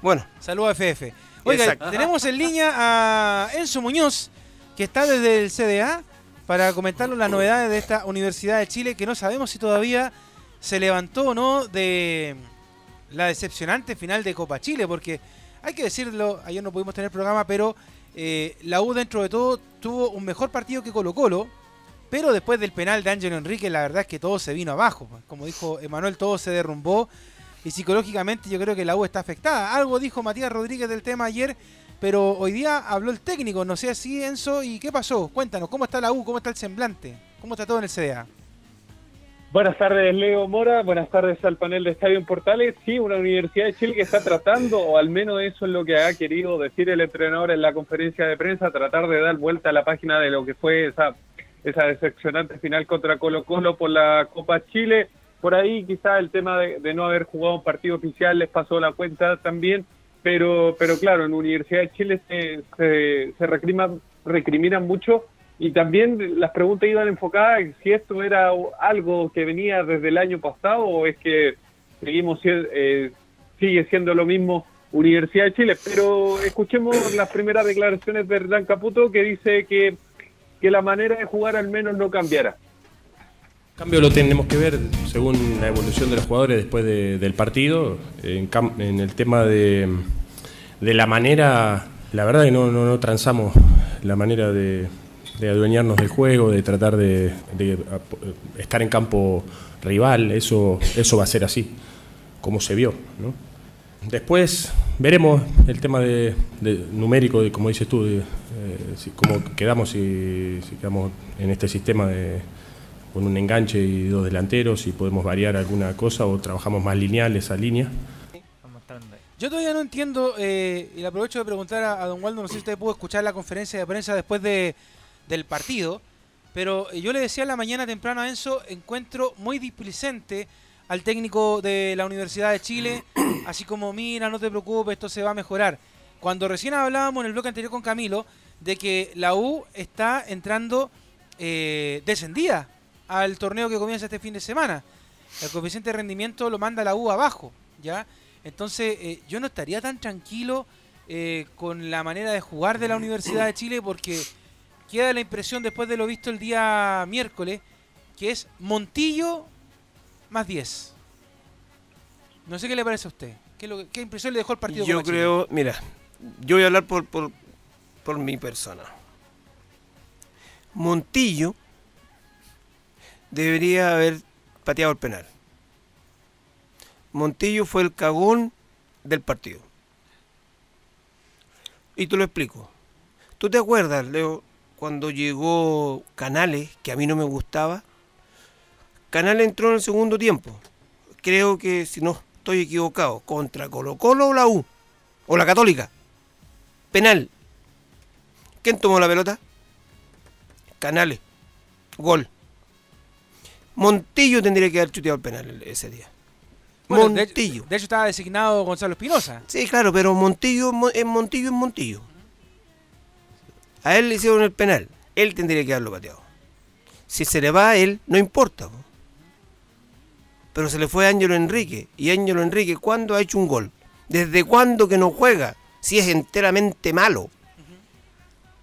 Speaker 16: Bueno.
Speaker 3: Saludos a FF. Oiga,
Speaker 16: Exacto.
Speaker 3: tenemos en línea a Enzo Muñoz, que está desde el CDA, para comentarnos las novedades de esta Universidad de Chile, que no sabemos si todavía se levantó o no de la decepcionante final de Copa Chile, porque hay que decirlo, ayer no pudimos tener programa, pero eh, la U dentro de todo tuvo un mejor partido que Colo Colo, pero después del penal de Ángelo Enrique, la verdad es que todo se vino abajo. pues. Como dijo Emanuel, todo se derrumbó y psicológicamente yo creo que la U está afectada. Algo dijo Matías Rodríguez del tema ayer, pero hoy día habló el técnico, no sé así Enzo, ¿y qué pasó? Cuéntanos, ¿cómo está la U? ¿Cómo está el semblante? ¿Cómo está todo en el CDA?
Speaker 17: Buenas tardes, Leo Mora. Buenas tardes al panel de Estadio Portales. Sí, una Universidad de Chile que está tratando, o al menos eso es lo que ha querido decir el entrenador en la conferencia de prensa, tratar de dar vuelta a la página de lo que fue esa, esa decepcionante final contra Colo Colo por la Copa Chile. Por ahí quizá el tema de, no haber jugado un partido oficial les pasó la cuenta también, pero, pero claro, en Universidad de Chile se, se, se recrima- recriminan mucho y también las preguntas iban enfocadas en si esto era algo que venía desde el año pasado o es que seguimos eh, sigue siendo lo mismo Universidad de Chile. Pero escuchemos las primeras declaraciones de Hernán Caputo que dice que, que la manera de jugar al menos no cambiará.
Speaker 18: cambio lo tenemos que ver según la evolución de los jugadores después de- del partido. En, el tema de, de la manera, la verdad que no, no, transamos la manera de, de adueñarnos del juego, de tratar de, estar en campo rival. Eso, eso va a ser así, como se vio. ¿no? Después veremos el tema de, de numérico, de, como dices tú, eh, si- cómo quedamos si, si quedamos en este sistema de, con un enganche y dos delanteros, si podemos variar alguna cosa o trabajamos más lineal esa línea.
Speaker 3: Yo todavía no entiendo, eh, y le aprovecho de preguntar a, a don Waldo, no sé si usted pudo escuchar la conferencia de prensa después de, del partido, pero eh, yo le decía en la mañana temprano a Enzo, encuentro muy displicente al técnico de la Universidad de Chile, así como, mira, no te preocupes, esto se va a mejorar. Cuando recién hablábamos en el bloque anterior con Camilo de que la U está entrando eh, descendida al torneo que comienza este fin de semana. El coeficiente de rendimiento lo manda la U abajo, ¿ya? Entonces, eh, yo no estaría tan tranquilo eh, con la manera de jugar de la Universidad de Chile porque queda la impresión después de lo visto el día miércoles que es Montillo más 10. No sé qué le parece a usted. ¿Qué, lo impresión le dejó el partido?
Speaker 16: Yo creo, mira, yo voy a hablar por, por, por mi persona. Montillo debería haber pateado el penal. Montillo fue el cagón del partido. Y te lo explico. ¿Tú te acuerdas, Leo, cuando llegó Canales, que a mí no me gustaba? Canales entró en el segundo tiempo. Creo que, si no estoy equivocado, contra Colo Colo o la U, o la Católica. Penal. ¿Quién tomó la pelota? Canales. Gol. Montillo tendría que haber chuteado el penal ese día.
Speaker 3: Bueno, de-
Speaker 16: Montillo.
Speaker 3: De, hecho, estaba designado Gonzalo Espinosa.
Speaker 16: Sí, claro, pero Montillo mo- es Montillo es Montillo. A él le hicieron el penal. Él tendría que haberlo pateado. Si se le va a él, no importa. po. Pero se le fue a Ángelo Enrique. Y Ángelo Enrique, ¿cuándo ha hecho un gol? ¿Desde cuándo que no juega? Si es enteramente malo.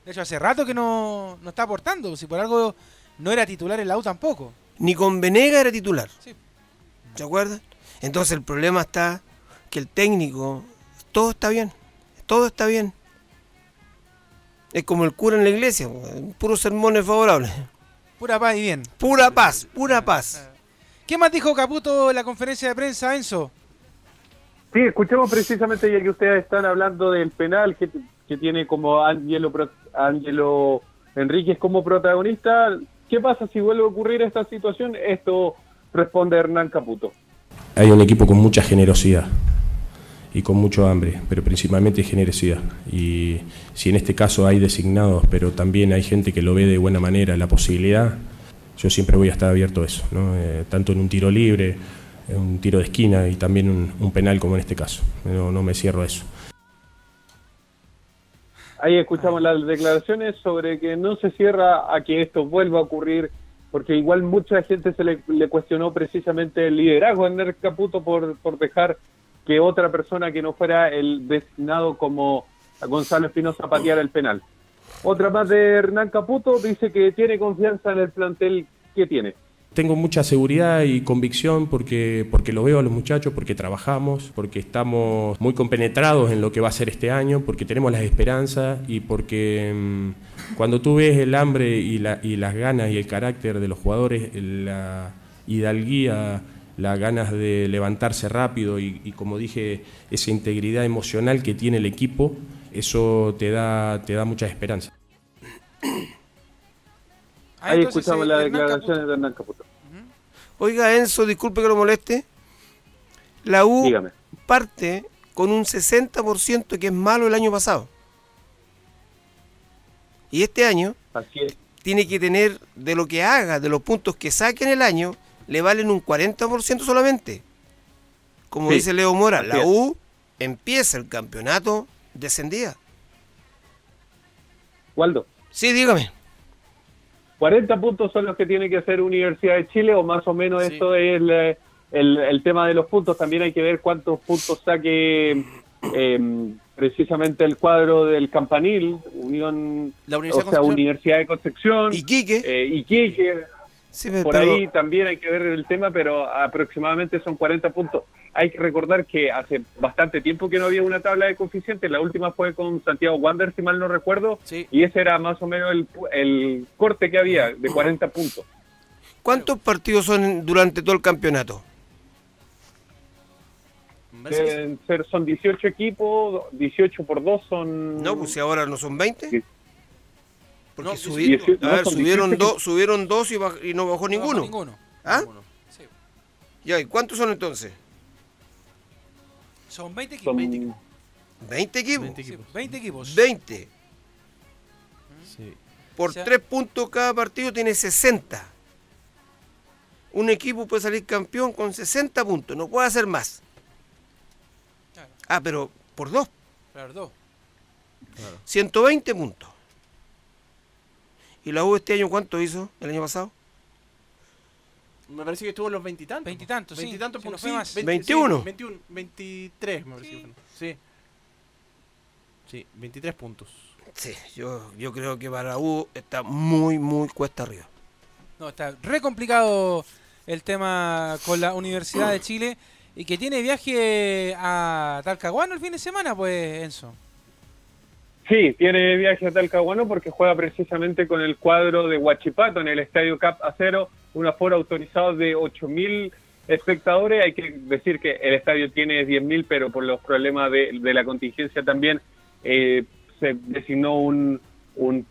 Speaker 3: De hecho, hace rato que no, no está aportando. Si por algo no era titular en la U tampoco.
Speaker 16: Ni con Venega era titular.
Speaker 3: Sí.
Speaker 16: ¿Se acuerdan? Entonces el problema está que el técnico, todo está bien, todo está bien. Es como el cura en la iglesia, puros sermones favorables.
Speaker 3: Pura paz y bien.
Speaker 16: Pura paz, pura paz.
Speaker 3: ¿Qué más dijo Caputo en la conferencia de prensa, Enzo?
Speaker 17: Sí, escuchemos precisamente ya que ustedes están hablando del penal que, que tiene como Pro- Ángelo Enríquez como protagonista. ¿Qué pasa si vuelve a ocurrir esta situación? Esto responde Hernán Caputo.
Speaker 18: Hay un equipo con mucha generosidad y con mucho hambre, pero principalmente generosidad. Y si en este caso hay designados, pero también hay gente que lo ve de buena manera, la posibilidad, yo siempre voy a estar abierto a eso, ¿no? Eh, tanto en un tiro libre, en un tiro de esquina y también un, un penal como en este caso. No, no me cierro a eso.
Speaker 17: Ahí escuchamos las declaraciones sobre que no se cierra a que esto vuelva a ocurrir, porque igual mucha gente se le, cuestionó precisamente el liderazgo de Hernán Caputo por, por dejar que otra persona que no fuera el designado como Gonzalo Espinosa pateara el penal. Otra más de Hernán Caputo dice que tiene confianza en el plantel que tiene.
Speaker 18: Tengo mucha seguridad y convicción porque, porque lo veo a los muchachos, porque trabajamos, porque estamos muy compenetrados en lo que va a ser este año, porque tenemos las esperanzas y porque mm, cuando tú ves el hambre y, la- y las ganas y el carácter de los jugadores, la hidalguía, las ganas de levantarse rápido y, como dije, esa integridad emocional que tiene el equipo, eso te da, te da mucha esperanza.
Speaker 17: Ahí
Speaker 3: entonces,
Speaker 17: escuchamos las declaraciones de Hernán Caputo.
Speaker 16: Oiga, Enzo, disculpe que lo moleste. La U
Speaker 17: Dígame.
Speaker 16: parte con un 60% que es malo el año pasado. Y este año
Speaker 17: Así es.
Speaker 16: tiene que tener de lo que haga, de los puntos que saque en el año, le valen un 40% solamente. Como
Speaker 17: Sí,
Speaker 16: dice Leo Mora, la. U empieza el campeonato descendida.
Speaker 17: Waldo.
Speaker 16: Sí, dígame.
Speaker 17: 40 puntos son los que tiene que hacer Universidad de Chile, o más o menos esto es el, el, el tema de los puntos. También hay que ver cuántos puntos saque eh, precisamente el cuadro del Campanil, Unión,
Speaker 4: La
Speaker 17: o
Speaker 4: Universidad de
Speaker 17: sea,
Speaker 4: Concepción.
Speaker 17: Universidad de Concepción.
Speaker 16: Iquique.
Speaker 17: Eh, Iquique.
Speaker 16: pero-
Speaker 17: Por ahí también hay que ver el tema, pero aproximadamente son 40 puntos. Hay que recordar que hace bastante tiempo que no había una tabla de coeficientes. La última fue con Santiago Wander, si mal no recuerdo. Y ese era más o menos el, el corte que había de 40 puntos.
Speaker 16: ¿Cuántos partidos son durante todo el campeonato?
Speaker 17: Deben ser, son 18 equipos, 18 por 2 son...
Speaker 16: No, pues si ahora no son 20. Porque
Speaker 17: No,
Speaker 16: subi-
Speaker 17: 18,
Speaker 16: a
Speaker 17: no,
Speaker 16: ver, subieron,
Speaker 17: 18
Speaker 16: dos, subieron dos y, baj- y no bajó ninguno.
Speaker 3: ninguno.
Speaker 16: ¿Ah? Ya, ¿y cuántos son entonces?
Speaker 3: Son 20 equipos.
Speaker 17: Son
Speaker 3: 20 equipos.
Speaker 16: 20 equipos.
Speaker 3: 20 equipos. 20 equipos.
Speaker 16: 20. Por
Speaker 3: O sea-
Speaker 16: 3 puntos cada partido tiene 60. Un equipo puede salir campeón con 60 puntos, no puede hacer más. Ah, pero por 2.
Speaker 3: Claro, dos.
Speaker 16: 120 puntos. ¿Y la U este año cuánto hizo el año pasado?
Speaker 4: Me parece que estuvo en los veintitantos.
Speaker 3: Veintitantos, sí.
Speaker 4: Veintitantos
Speaker 3: no fue
Speaker 4: sí,
Speaker 3: más.
Speaker 4: 20,
Speaker 16: 21.
Speaker 4: sí, 21, 23 me parece que fue. Sí. Sí, 23 puntos.
Speaker 16: Sí, yo, yo creo que para U está muy, muy cuesta arriba.
Speaker 3: No, está re complicado el tema con la Universidad de Chile y que tiene viaje a Talcahuano el fin de semana, pues, Enzo.
Speaker 17: Sí, tiene viaje a Talcahuano porque juega precisamente con el cuadro de Huachipato en el Estadio Cap Acero, un aforo autorizado de 8.000 espectadores. Hay que decir que el estadio tiene 10.000, pero por los problemas de, de la contingencia también eh, se designó un, un,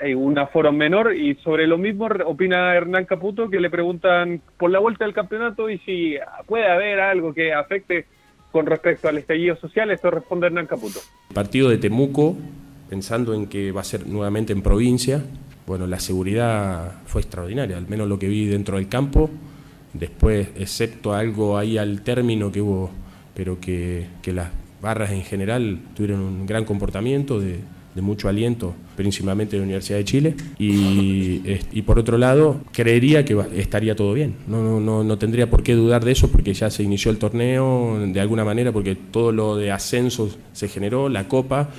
Speaker 17: eh, un aforo menor. Y sobre lo mismo opina Hernán Caputo, que le preguntan por la vuelta del campeonato y si puede haber algo que afecte con respecto al estallido social. Esto responde Hernán Caputo.
Speaker 18: Partido de Temuco, pensando en que va a ser nuevamente en provincia, bueno, la seguridad fue extraordinaria, al menos lo que vi dentro del campo. Después, excepto algo ahí al término que hubo, pero que, las barras en general tuvieron un gran comportamiento de, mucho aliento, principalmente de la Universidad de Chile. Y, por otro lado, creería que estaría todo bien. No, no, no, no tendría por qué dudar de eso porque ya se inició el torneo de alguna manera, porque todo lo de ascenso se generó, la Copa.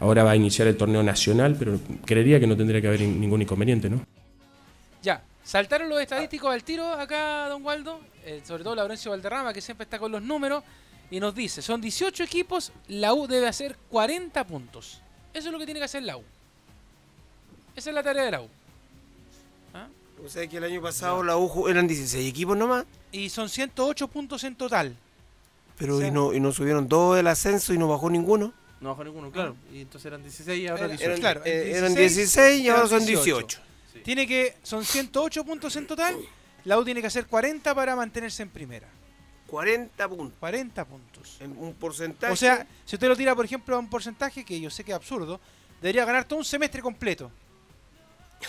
Speaker 18: Ahora va a iniciar el torneo nacional, pero creería que no tendría que haber in- ningún inconveniente, ¿no?
Speaker 3: Ya, saltaron los estadísticos al tiro acá, don Waldo, eh, sobre todo Laurencio Valderrama, que siempre está con los números, y nos dice, son 18 equipos, la U debe hacer 40 puntos. Eso es lo que tiene que hacer la U. Esa es la tarea de la U.
Speaker 16: O sea que el año pasado la U eran 16 equipos nomás,
Speaker 3: Y son 108 puntos en total.
Speaker 16: pero
Speaker 3: O sea-
Speaker 16: y, no, y no subieron dos del ascenso y no bajó ninguno.
Speaker 4: No bajó ninguno, claro. Y entonces eran 16 y ahora
Speaker 3: Era-
Speaker 4: 18.
Speaker 3: claro,
Speaker 16: eh, eran 16 y ahora son 18.
Speaker 3: Tiene que, son 108 puntos en total. La U tiene que hacer 40 para mantenerse en primera.
Speaker 16: 40 puntos.
Speaker 3: 40 puntos.
Speaker 16: En un porcentaje.
Speaker 3: O sea, si usted lo tira, por ejemplo, a un porcentaje que yo sé que es absurdo, debería ganar todo un semestre completo.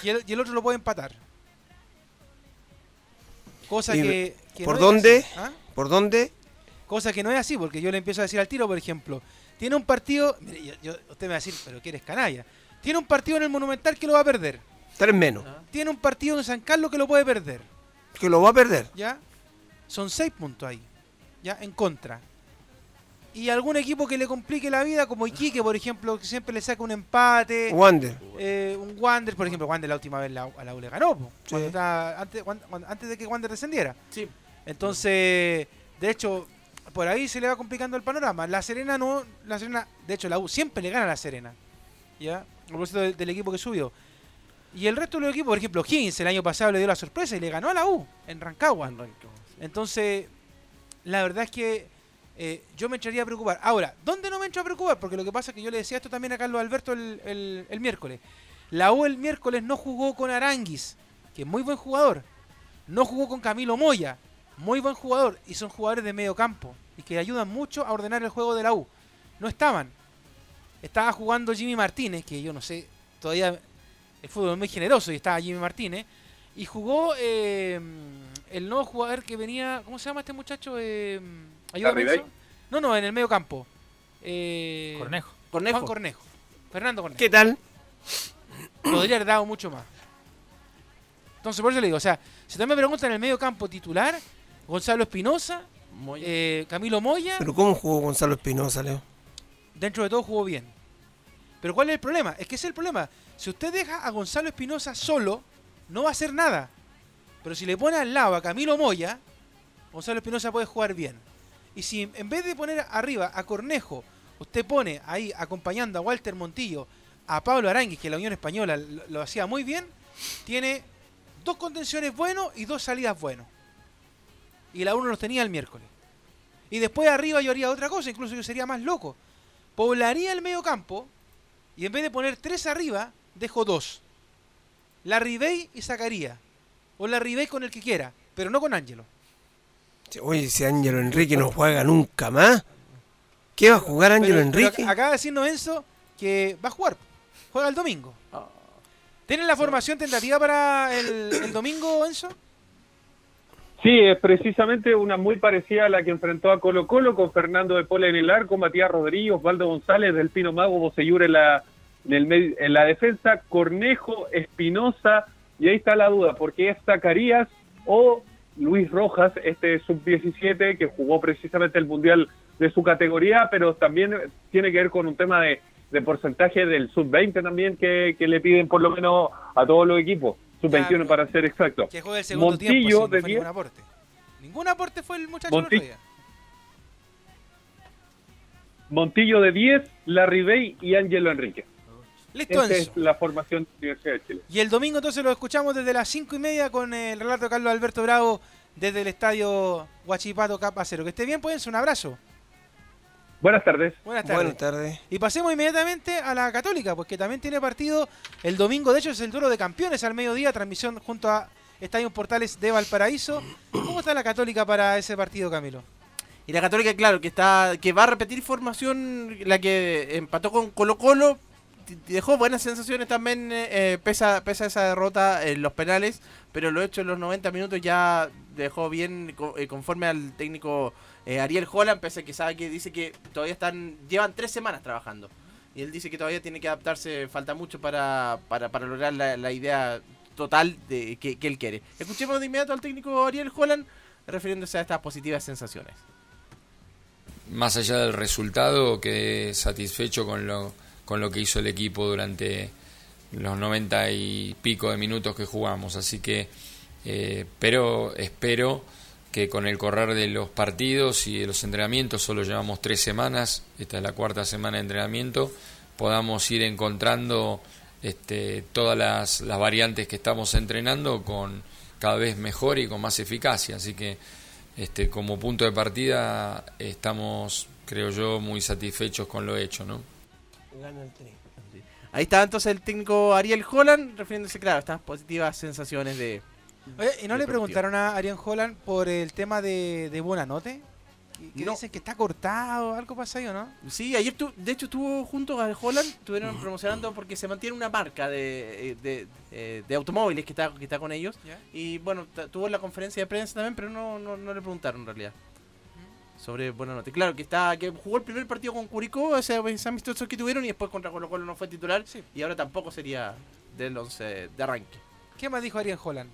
Speaker 3: Y el, y el otro lo puede empatar. Cosa
Speaker 16: ¿Y
Speaker 3: que, que
Speaker 16: ¿Por
Speaker 3: es
Speaker 16: dónde?
Speaker 3: así, ¿ah?
Speaker 16: ¿Por dónde?
Speaker 3: Cosa que no es así, porque yo le empiezo a decir al tiro, por ejemplo, tiene un partido, mire, yo- yo- usted me va a decir, pero que eres canalla. Tiene un partido en el Monumental que lo va a perder.
Speaker 16: Tres menos.
Speaker 3: Tiene un partido en San Carlos que lo puede perder.
Speaker 16: Que lo va a perder.
Speaker 3: ¿Ya? Son seis puntos ahí. ¿Ya? En contra. Y algún equipo que le complique la vida, como Iquique, por ejemplo, que siempre le saca un empate.
Speaker 16: Wander.
Speaker 3: Eh, un Wander, por ejemplo, Wander la última vez la, a la U le ganó, po, cuando estaba- antes, cuando- antes de que Wander descendiera.
Speaker 4: Sí.
Speaker 3: Entonces, de hecho, por ahí se le va complicando el panorama. La Serena no, la Serena, de hecho, la U siempre le gana a la Serena. ¿Ya? A propósito del, del equipo que subió. Y el resto de los equipos, por ejemplo, 15 el año pasado le dio la sorpresa y le ganó a la U en Rancagua. Entonces, la verdad es que eh, yo me echaría a preocupar. Ahora, ¿dónde no me echo a preocupar? Porque lo que pasa es que yo le decía esto también a Carlos Alberto el, el- el miércoles. La U el miércoles no jugó con Aranguis, que es muy buen jugador. No jugó con Camilo Moya, muy buen jugador, y son jugadores de medio campo, y que ayudan mucho a ordenar el juego de la U. No estaban. Estaba jugando Jimmy Martínez, que yo no sé, todavía el fútbol es muy generoso, y estaba Jimmy Martínez. Y jugó eh, el nuevo jugador que venía, ¿cómo se llama este muchacho? Eh, ayúdame,
Speaker 17: ¿Larry
Speaker 3: Enzo. No, no, en el medio campo. Eh,
Speaker 5: Cornejo.
Speaker 3: Cornejo. Juan Cornejo. Fernando Cornejo.
Speaker 16: ¿Qué tal?
Speaker 3: Podría haber dado mucho más. Entonces, por eso le digo, o sea, si usted me pregunta en el medio campo titular, Gonzalo Espinosa, eh, Camilo Moya,
Speaker 16: Pero ¿cómo jugó Gonzalo Espinosa, Leo?
Speaker 3: dentro de todo jugó bien. Pero ¿cuál es el problema? Es que ese es el problema. Si usted deja a Gonzalo Espinosa solo, no va a hacer nada. Pero si le pone al lado a Camilo Moya, Gonzalo Espinosa puede jugar bien. Y si en vez de poner arriba a Cornejo, usted pone ahí acompañando a Walter Montillo, a Pablo Aranguis, que la Unión Española lo, lo hacía muy bien, tiene dos contenciones buenos y dos salidas buenos. Y la uno los tenía el miércoles. Y después arriba yo haría otra cosa, incluso yo sería más loco. Poblaría el medio campo y en vez de poner tres arriba, dejo dos. La Ribey y sacaría. O la Ribey con el que quiera, pero no con Ángelo.
Speaker 16: Oye, ese Ángelo Enrique no juega nunca más. ¿Qué va a jugar Ángelo
Speaker 3: Pero-
Speaker 16: Enrique?
Speaker 3: ac- acaba de decirnos Enzo que va a jugar. Juega el domingo. ¿Tienen la formación tentativa para el, el domingo, Enzo?
Speaker 17: Sí, es precisamente una muy parecida a la que enfrentó a Colo Colo con Fernando de Pola en el arco, Matías Rodríguez, Osvaldo González, Del Pino Mago, Bocellur en la, en, la defensa, Cornejo, Espinosa, y ahí está la duda, porque es Zacarías o Luis Rojas, este sub-17 que jugó precisamente el Mundial de su categoría, pero también tiene que ver con un tema de, de porcentaje del sub-20 también que, que le piden por lo menos a todos los equipos, sub-21 para ser exacto.
Speaker 3: Que juegue el segundo
Speaker 17: Montillo
Speaker 3: tiempo, no
Speaker 17: de 10,
Speaker 3: ningún aporte. Ningún aporte fue el muchacho el
Speaker 17: Monti-
Speaker 3: otro día.
Speaker 17: Montillo de 10, Larry Bay y Ángelo Enrique.
Speaker 3: Listo, Enzo.
Speaker 17: es la formación de la Universidad de Chile.
Speaker 3: Y el domingo entonces lo escuchamos desde las cinco y media con el relato de Carlos Alberto Bravo desde el estadio Huachipato Capa Cero. Que esté bien, pues, un abrazo.
Speaker 17: Buenas tardes.
Speaker 3: Buenas tardes.
Speaker 16: Buenas tardes.
Speaker 3: Y pasemos inmediatamente a la Católica, porque también tiene partido el domingo. De hecho, es el duelo de campeones al mediodía, transmisión junto a Estadio Portales de Valparaíso. ¿Cómo está la Católica para ese partido, Camilo?
Speaker 4: Y la Católica, claro, que está que va a repetir formación, la que empató con Colo Colo, dejó buenas sensaciones también, eh, pesa, pesa esa derrota en los penales, pero lo hecho en los 90 minutos ya dejó bien eh, conforme al técnico eh, Ariel Holland, pese a que sabe que dice que todavía están, llevan tres semanas trabajando. Y él dice que todavía tiene que adaptarse, falta mucho para, para, lograr la, la idea total de que, que él quiere. Escuchemos de inmediato al técnico Ariel Holland refiriéndose a estas positivas sensaciones.
Speaker 19: más allá del resultado, quedé satisfecho con lo, con lo que hizo el equipo durante los 90 y pico de minutos que jugamos. Así que, eh, pero espero que con el correr de los partidos y de los entrenamientos, solo llevamos tres semanas, esta es la cuarta semana de entrenamiento, podamos ir encontrando este, todas las, variantes que estamos entrenando con cada vez mejor y con más eficacia. Así que este, como punto de partida estamos, creo yo, muy satisfechos con lo hecho, ¿no?
Speaker 4: Ahí está entonces el técnico Ariel Holland refiriéndose, claro, estas positivas sensaciones de.
Speaker 3: Oye, ¿y no le preguntaron a Arián Holland por el tema de, de Buenanote? Que, que dicen que está cortado, algo pasa ahí, ¿o no?
Speaker 4: Sí, ayer tu- de hecho estuvo junto a Holland, estuvieron promocionando porque se mantiene una marca de, de, eh, de automóviles que está, que está con ellos. Y bueno, tuvo la conferencia de prensa también, pero no, no, no le preguntaron en realidad. Sobre Buenanote. Claro, que está que jugó el primer partido con Curicó, ese, ese amistoso que tuvieron, y después contra Colo Colo no fue titular. Y ahora tampoco sería del 11 de arranque.
Speaker 3: ¿Qué más dijo Arián Holland?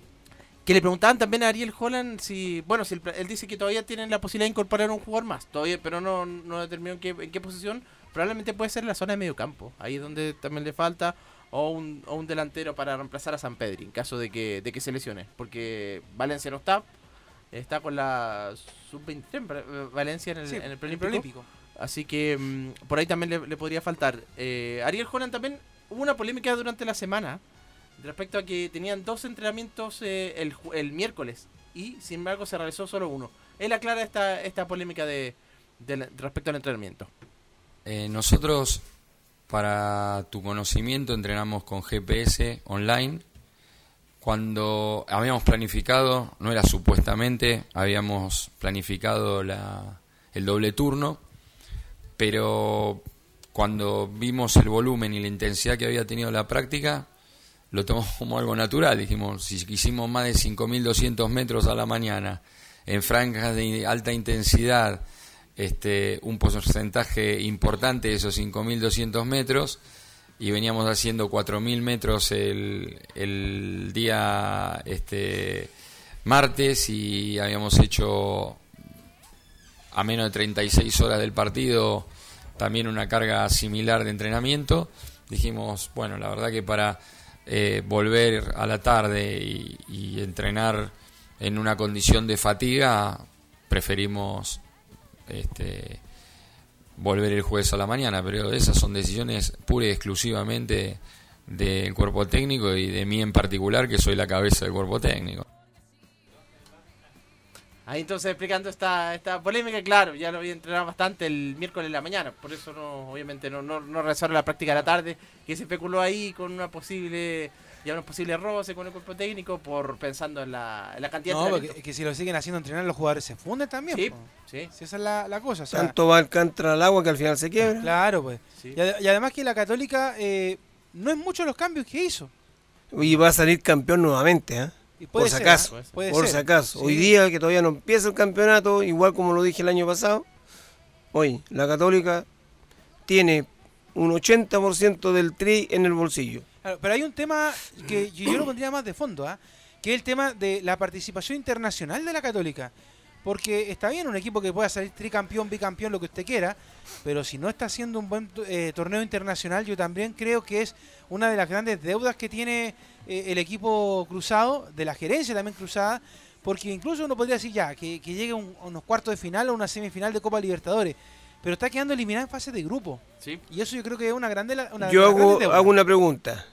Speaker 4: Que le preguntaban también a Ariel Holland si, bueno, si el él dice que todavía tienen la posibilidad de incorporar un jugador más, todavía, pero no, no determinó en qué, en qué posición. Probablemente puede ser la zona de medio campo, ahí es donde también le falta, o un, o un delantero para reemplazar a San Pedri en caso de que, de que se lesione, porque Valencia no está, está con la sub-23, para- eh, Valencia en el,
Speaker 3: Sí,
Speaker 4: en el preolímpico. Así que mm, por ahí también le, le podría faltar. Eh, Ariel Holland también hubo una polémica durante la semana respecto a que tenían dos entrenamientos eh, el, el miércoles y sin embargo se realizó solo uno. Él aclara esta, esta polémica de, respecto al entrenamiento.
Speaker 19: Eh, cuando habíamos planificado, no era supuestamente, habíamos planificado la, el doble turno, pero cuando vimos el volumen y la intensidad que había tenido la práctica, lo tomamos como algo natural. Dijimos, si hicimos más de 5.200 metros a la mañana, en franjas de alta intensidad, este, un porcentaje importante de esos 5.200 metros, y veníamos haciendo 4.000 metros el, el día este, martes y habíamos hecho a menos de 36 horas del partido también una carga similar de entrenamiento. Dijimos, bueno, la verdad que para eh, volver a la tarde y, y entrenar en una condición de fatiga, preferimos este, volver el jueves a la mañana, pero esas son decisiones pura y exclusivamente del cuerpo técnico y de mí en particular, que soy la cabeza del cuerpo técnico.
Speaker 4: Ahí entonces explicando esta, esta polémica, claro, ya lo había entrenado bastante el miércoles en la mañana, por eso no, obviamente no, no, no realizaron la práctica de la tarde, que se especuló ahí con una posible, ya unos posibles roces con el cuerpo técnico por pensando en la, en la cantidad
Speaker 3: No,
Speaker 4: de
Speaker 3: porque es que si lo siguen haciendo entrenar los jugadores se funden también.
Speaker 4: Sí,
Speaker 3: po.
Speaker 4: sí.
Speaker 3: Si esa es la, la cosa. o sea,
Speaker 16: Tanto va el cantra al agua que al final se quiebra.
Speaker 3: Claro, pues. Y, ade- y además que la Católica eh, no es mucho los cambios que hizo.
Speaker 16: Y va a salir campeón nuevamente, ¿ah? Por si.
Speaker 3: Puede
Speaker 16: por si acaso.
Speaker 3: Sí.
Speaker 16: Hoy día, que todavía no empieza el campeonato, igual como lo dije el año pasado, hoy la Católica tiene un 80% del tri en el bolsillo.
Speaker 3: Claro, pero hay un tema que yo yo lo pondría más de fondo, ¿ah? que es el tema de la participación internacional de la Católica. Porque está bien un equipo que pueda salir tricampeón, bicampeón, lo que usted quiera, pero si no está haciendo un buen eh, torneo internacional, yo también creo que es una de las grandes deudas que tiene eh, el equipo cruzado, de la gerencia también cruzada, porque incluso uno podría decir ya, que, que llegue a un- a unos cuartos de final o una semifinal de Copa Libertadores, pero está quedando eliminada en fase de grupo. Y eso yo creo que es una grande... Una
Speaker 16: Yo hago,
Speaker 3: deudas.
Speaker 16: hago una pregunta.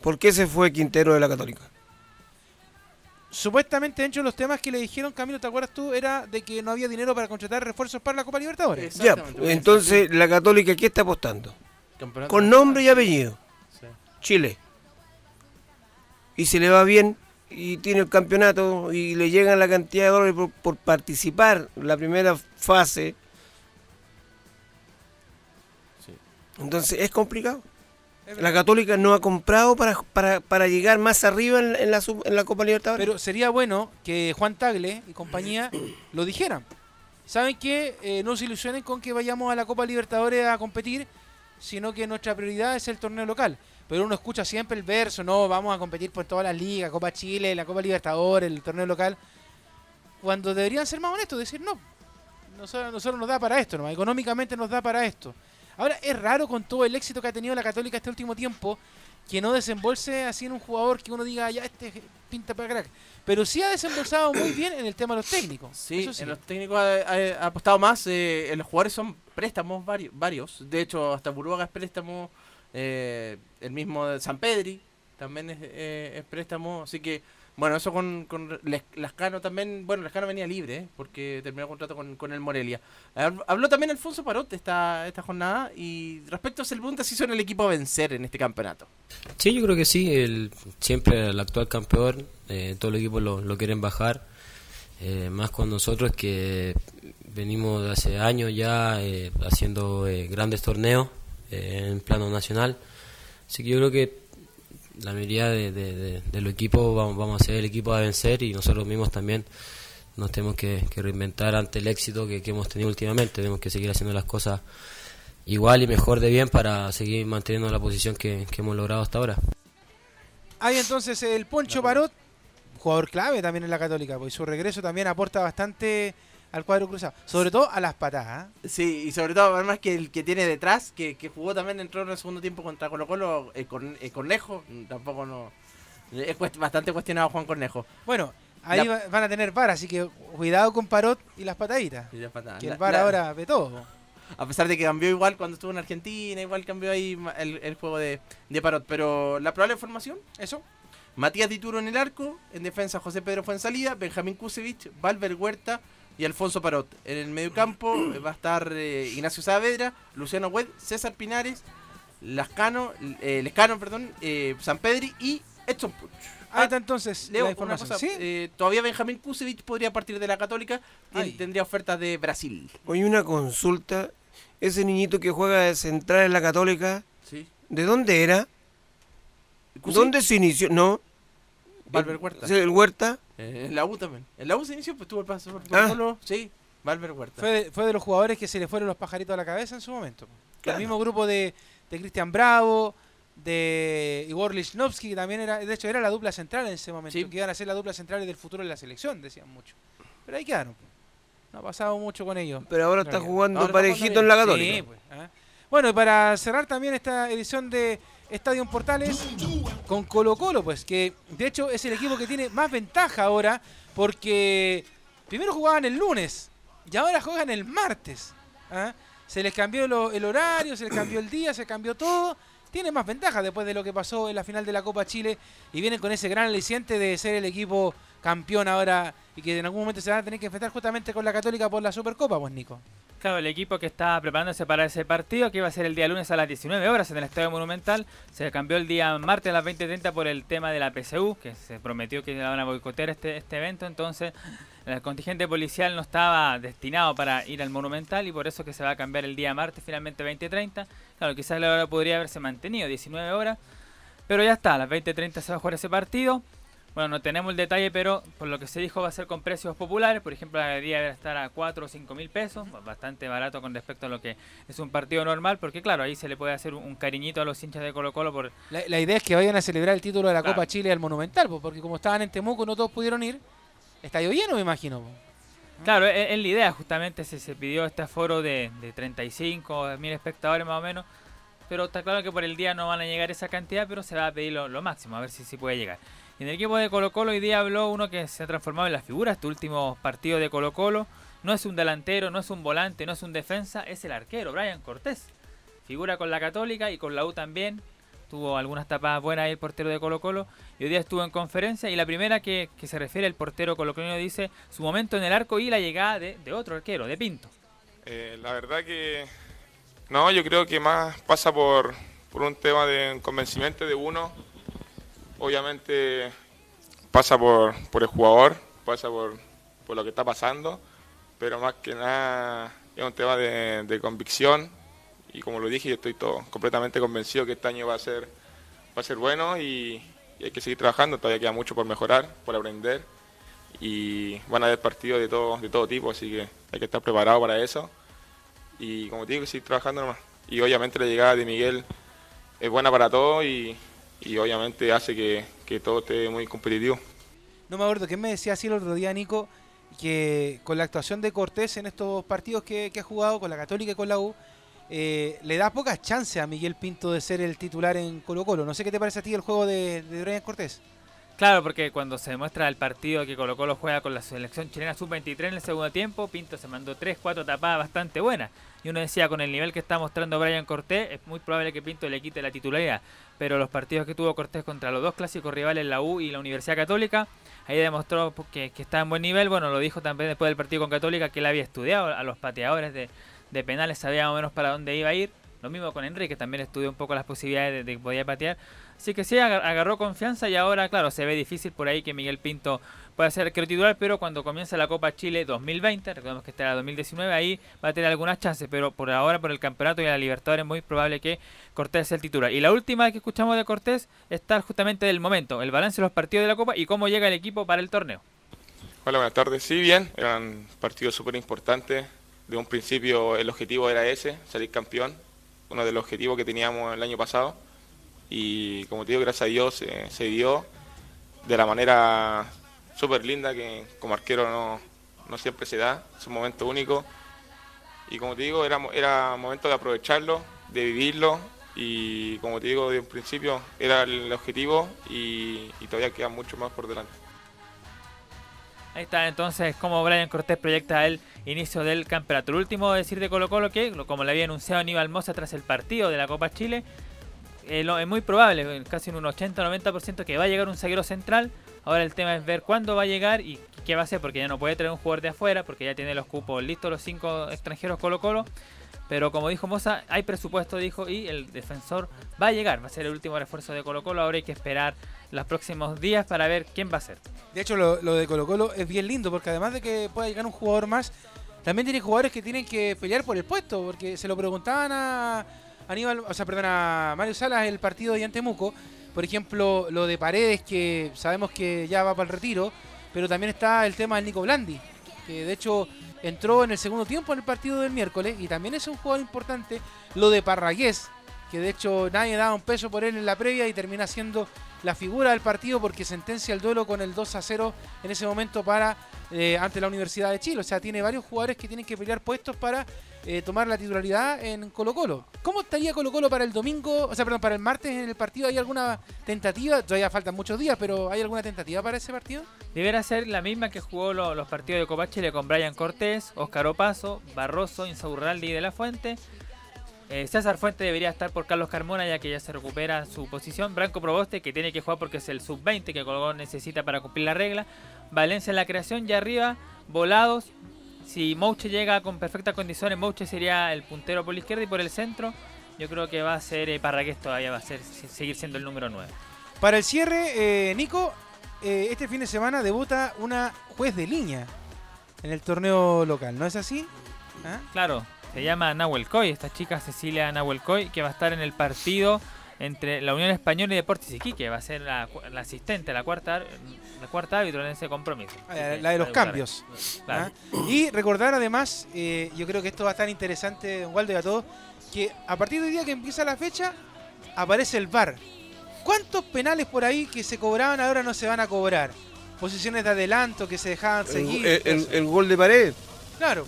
Speaker 16: ¿Por qué se fue Quintero de la Católica?
Speaker 3: Supuestamente, dentro de los temas que le dijeron, Camilo, ¿te acuerdas tú? Era de que no había dinero para contratar refuerzos para la Copa Libertadores.
Speaker 16: Ya, entonces la Católica, ¿qué está apostando? Con nombre y apellido. Chile. Y se le va bien y tiene el campeonato y le llegan la cantidad de dólares por, por participar en la primera fase. Entonces es complicado. La Católica no ha comprado para, para, para llegar más arriba en, en la, en la Copa Libertadores.
Speaker 3: Pero sería bueno que Juan Tagle y compañía lo dijeran. ¿Saben qué? Eh, no se ilusionen con que vayamos a la Copa Libertadores a competir, sino que nuestra prioridad es el torneo local. Pero uno escucha siempre el verso, no, vamos a competir por todas las ligas, Copa Chile, la Copa Libertadores, el torneo local. Cuando deberían ser más honestos, decir no, nosotros, nosotros nos da para esto, ¿no? económicamente nos da para esto. Ahora, es raro con todo el éxito que ha tenido la Católica este último tiempo que no desembolse así en un jugador que uno diga, ya este pinta para crack. Pero sí ha desembolsado muy bien en el tema de los técnicos.
Speaker 4: Sí,
Speaker 3: sí.
Speaker 4: en los técnicos ha, ha- apostado más. eh, en los jugadores son préstamos varios. varios. De hecho, hasta Burbuaga es préstamo. eh, el mismo de San Pedri también es, eh, es préstamo. Así que, bueno, eso con, con Lascano también. Bueno, Lascano venía libre eh, porque terminó el contrato con, con el Morelia. Hab- Habló también Alfonso Parot esta, esta jornada. Y respecto a ese pregunta, si son el equipo a vencer en este campeonato.
Speaker 20: Sí, yo creo que sí. El, siempre el actual campeón, eh, todo el equipo lo, lo quieren bajar. eh, más con nosotros que venimos hace años ya haciendo grandes torneos en plano nacional. Así que yo creo que la mayoría de, de- de- de los equipos vamos, vamos a ser el equipo a vencer y nosotros mismos también nos tenemos que, reinventar ante el éxito que, que hemos tenido últimamente. Tenemos que seguir haciendo las cosas igual y mejor de bien para seguir manteniendo la posición que, que hemos logrado hasta ahora.
Speaker 3: Hay entonces el Poncho Parot, jugador clave también en la Católica, pues su regreso también aporta bastante al cuadro cruzado, sobre todo a las patadas. ¿ah?
Speaker 4: Sí, y sobre todo, además que el que tiene detrás, que, que jugó también, entró en el segundo tiempo contra Colo Colo, el, Corne- el Cornejo, mm, tampoco no... Es cuest- bastante cuestionado Juan Cornejo.
Speaker 3: Bueno, ahí
Speaker 4: La-
Speaker 3: van a tener VAR, así que cuidado con Parot y las pataditas.
Speaker 4: Y las patadas.
Speaker 3: Que el VAR
Speaker 4: la-
Speaker 3: ahora ve todo.
Speaker 4: A pesar de que cambió igual cuando estuvo en Argentina, igual cambió ahí el, el juego de, de Parot. Pero la probable formación,
Speaker 3: eso.
Speaker 4: Matías Dituro en el arco, en defensa José Pedro Fuensalida, Benjamín Kusevich, Valver Huerta y Alfonso Parot. En el mediocampo eh, va a estar eh, Ignacio Saavedra, Luciano Wed, César Pinares, Lascano, eh, Lescano, perdón, eh, San Pedri y Edson Puch.
Speaker 3: Ahí está entonces
Speaker 4: Leo,
Speaker 3: la
Speaker 4: una
Speaker 3: información.
Speaker 4: cosa,
Speaker 3: ¿Sí?
Speaker 4: eh, todavía Benjamín Kusevich podría partir de la Católica, tien- tendría ofertas de Brasil.
Speaker 16: Oye, una consulta. Ese niñito que juega de central en la Católica,
Speaker 4: Sí.
Speaker 16: ¿de dónde era? ¿Dónde se inició? No.
Speaker 4: Valver Huerta.
Speaker 16: ¿Sí, ¿El Huerta?
Speaker 4: Eh, en la U también. En la U se inició, pues tuvo el paso por
Speaker 16: Ah.
Speaker 4: Sí, Valver Huerta.
Speaker 3: Fue de, fue de los jugadores que se le fueron los pajaritos a la cabeza en su momento. El mismo grupo de, de Cristian Bravo, de Igor Lichnowsky, que también era, de hecho era la dupla central en ese momento, que iban a ser la dupla central del futuro de la selección, decían mucho. Pero ahí quedaron. No ha pasado mucho con ellos.
Speaker 16: Pero ahora está jugando
Speaker 3: Ahora
Speaker 16: parejito
Speaker 3: está
Speaker 16: en la Católica.
Speaker 3: Sí, pues, ¿ah? Bueno, y para cerrar también esta edición de Estadio Portales con Colo Colo, pues que de hecho es el equipo que tiene más ventaja ahora porque primero jugaban el lunes y ahora juegan el martes. ¿ah? Se les cambió el horario, se les cambió el día, se cambió todo. Tiene más ventaja después de lo que pasó en la final de la Copa Chile y vienen con ese gran aliciente de ser el equipo campeón ahora y que en algún momento se van a tener que enfrentar justamente con la Católica por la Supercopa, pues Nico.
Speaker 5: Claro, el equipo que está preparándose para ese partido, que iba a ser el día lunes a las 19 horas en el Estadio Monumental, se cambió el día martes a las 20.30 por el tema de la PSU, que se prometió que iban a boicotear este, este evento, entonces el contingente policial no estaba destinado para ir al Monumental y por eso que se va a cambiar el día martes finalmente 20.30. Claro, quizás la hora podría haberse mantenido 19 horas, pero ya está, a las 20.30 se va a jugar ese partido. Bueno, no tenemos el detalle, pero por lo que se dijo va a ser con precios populares. Por ejemplo, la galería debe estar a 4 o 5 mil pesos, bastante barato con respecto a lo que es un partido normal, porque claro, ahí se le puede hacer un, cariñito a los hinchas de Colo Colo por...
Speaker 3: La, la idea es que vayan a celebrar el título de la
Speaker 5: Claro.
Speaker 3: Copa Chile al Monumental, porque como estaban en Temuco no todos pudieron ir. Estadio lleno, me imagino.
Speaker 5: Claro, es, es la idea, justamente se, se pidió este aforo de, de 35 mil espectadores más o menos, pero está claro que por el día no van a llegar esa cantidad, pero se va a pedir lo, lo máximo, a ver si, si puede llegar. En el equipo de Colo Colo hoy día habló uno que se ha transformado en la figura, este último partido de Colo Colo, no es un delantero, no es un volante, no es un defensa, es el arquero, Brian Cortés. Figura con la Católica y con la U también, tuvo algunas tapadas buenas ahí el portero de Colo Colo y hoy día estuvo en conferencia y la primera que, se refiere el portero colocolino dice su momento en el arco y la llegada de, de otro arquero, de Pinto.
Speaker 21: Eh, la verdad que no, yo creo que más pasa por, por un tema de convencimiento de uno. Obviamente pasa por, por el jugador, pasa por, por lo que está pasando, pero más que nada es un tema de, de convicción. Y como lo dije, yo estoy completamente convencido que este año va a ser, va a ser bueno y, y hay que seguir trabajando, todavía queda mucho por mejorar, por aprender. Y van a haber partidos de todo, de todo tipo, así que hay que estar preparado para eso. Y como te digo, seguir trabajando nomás. Y obviamente la llegada de Miguel es buena para todos y, y obviamente hace que, que todo esté muy competitivo.
Speaker 3: No me acuerdo quién me decía así el otro día, Nico, que con la actuación de Cortés en estos partidos que, que ha jugado con la Católica y con la U, eh, le da pocas chances a Miguel Pinto de ser el titular en Colo Colo. No sé qué te parece a ti el juego de, de Cortés.
Speaker 5: Claro, porque cuando se demuestra el partido que Colo Colo juega con la selección chilena sub-23 en el segundo tiempo, Pinto se mandó 3, 4 tapadas bastante buenas. Y uno decía, con el nivel que está mostrando Brian Cortés, es muy probable que Pinto le quite la titularidad. Pero los partidos que tuvo Cortés contra los dos clásicos rivales, la U y la Universidad Católica, ahí demostró que, que está en buen nivel. Bueno, lo dijo también después del partido con Católica, que él había estudiado a los pateadores de, de penales, sabía más o menos para dónde iba a ir. Lo mismo con Enrique, también estudió un poco las posibilidades de, que podía patear. Así que sí, agar- agarró confianza y ahora, claro, se ve difícil por ahí que Miguel Pinto pueda ser arquero titular, pero cuando comienza la Copa Chile 2020, recordemos que está la 2019, ahí va a tener algunas chances, pero por ahora, por el campeonato y la Libertadores, es muy probable que Cortés sea el titular. Y la última que escuchamos de Cortés está justamente del momento, el balance de los partidos de la Copa y cómo llega el equipo para el torneo.
Speaker 21: Hola, buenas tardes. Sí, bien, eran partidos súper importantes. De un principio el objetivo era ese, salir campeón, uno de los objetivos que teníamos el año pasado. Y como te digo, gracias a Dios eh, se dio de la manera súper linda que como arquero no, no siempre se da, es un momento único. Y como te digo, era, era momento de aprovecharlo, de vivirlo. Y como te digo, de un principio era el objetivo y todavía queda mucho más por delante.
Speaker 5: Ahí está entonces como Brian Cortés proyecta el inicio del campeonato. Lo último decir de Colo Colo que, como le había anunciado Aníbal Mosa tras el partido de la Copa Chile, eh, es muy probable, casi en un 80-90% que va a llegar un zaguero central. Ahora el tema es ver cuándo va a llegar y qué va a hacer, porque ya no puede traer un jugador de afuera, porque ya tiene los cupos listos los cinco extranjeros Colo Colo. Pero como dijo Moza, hay presupuesto, dijo, y el defensor va a llegar. Va a ser el último refuerzo de Colo Colo. Ahora hay que esperar los próximos días para ver quién va a ser.
Speaker 3: De hecho, lo, de Colo Colo es bien lindo porque además de que pueda llegar un jugador más, también tiene jugadores que tienen que pelear por el puesto. Porque se lo preguntaban a Aníbal, o sea, perdón, a Mario Salas el partido de Antemuco. Por ejemplo, lo de Paredes, que sabemos que ya va para el retiro. Pero también está el tema del Nico Blandi, que de hecho entró en el segundo tiempo en el partido del miércoles y también es un jugador importante. Lo de Parragués, que de hecho nadie daba un peso por él en la previa y termina siendo la figura del partido porque sentencia el duelo con el 2 a 0 en ese momento para eh, ante la Universidad de Chile. O sea, tiene varios jugadores que tienen que pelear puestos para eh, tomar la titularidad en Colo Colo. ¿Cómo estaría Colo Colo para el domingo, o sea, perdón, para el martes en el partido? ¿Hay alguna tentativa? Todavía faltan muchos días, pero ¿hay alguna tentativa para ese partido?
Speaker 5: Deberá ser la misma que jugó lo- los partidos de Copa Chile con Brian Cortés, Óscar Opaso, Barroso, Insaurralde y De la Fuente. Eh, César Fuente debería estar por Carlos Carmona ya que ya se recupera su posición. Branco Proboste que tiene que jugar porque es el sub-20 que Colgón necesita para cumplir la regla. Valencia en la creación y arriba Volados. Si Mouche llega con perfectas condiciones, Mouche sería el puntero por la izquierda y por el centro. Yo creo que va a ser eh, Parragués todavía, va a ser seguir siendo el número 9.
Speaker 3: Para el cierre, eh, Nico, eh, este fin de semana debuta una juez de línea en el torneo local, ¿no es así? ¿Ah?
Speaker 5: Claro, se llama Nahuel Coy, esta chica Cecilia Nahuel Coy, que va a estar en el partido entre la Unión Española y Deportes Iquique, va a ser la, asistente, la cuarta, ar- la cuarta árbitro en ese compromiso.
Speaker 3: Ah, la de los cambios.
Speaker 5: Claro.
Speaker 3: ¿ah? Y recordar además, eh, yo creo que esto va a estar interesante, don Waldo y a todos, que a partir del día que empieza la fecha, aparece el VAR. ¿Cuántos penales por ahí que se cobraban ahora no se van a cobrar? Posiciones de adelanto que se dejaban seguir.
Speaker 16: el- el- gol de pared.
Speaker 3: Claro,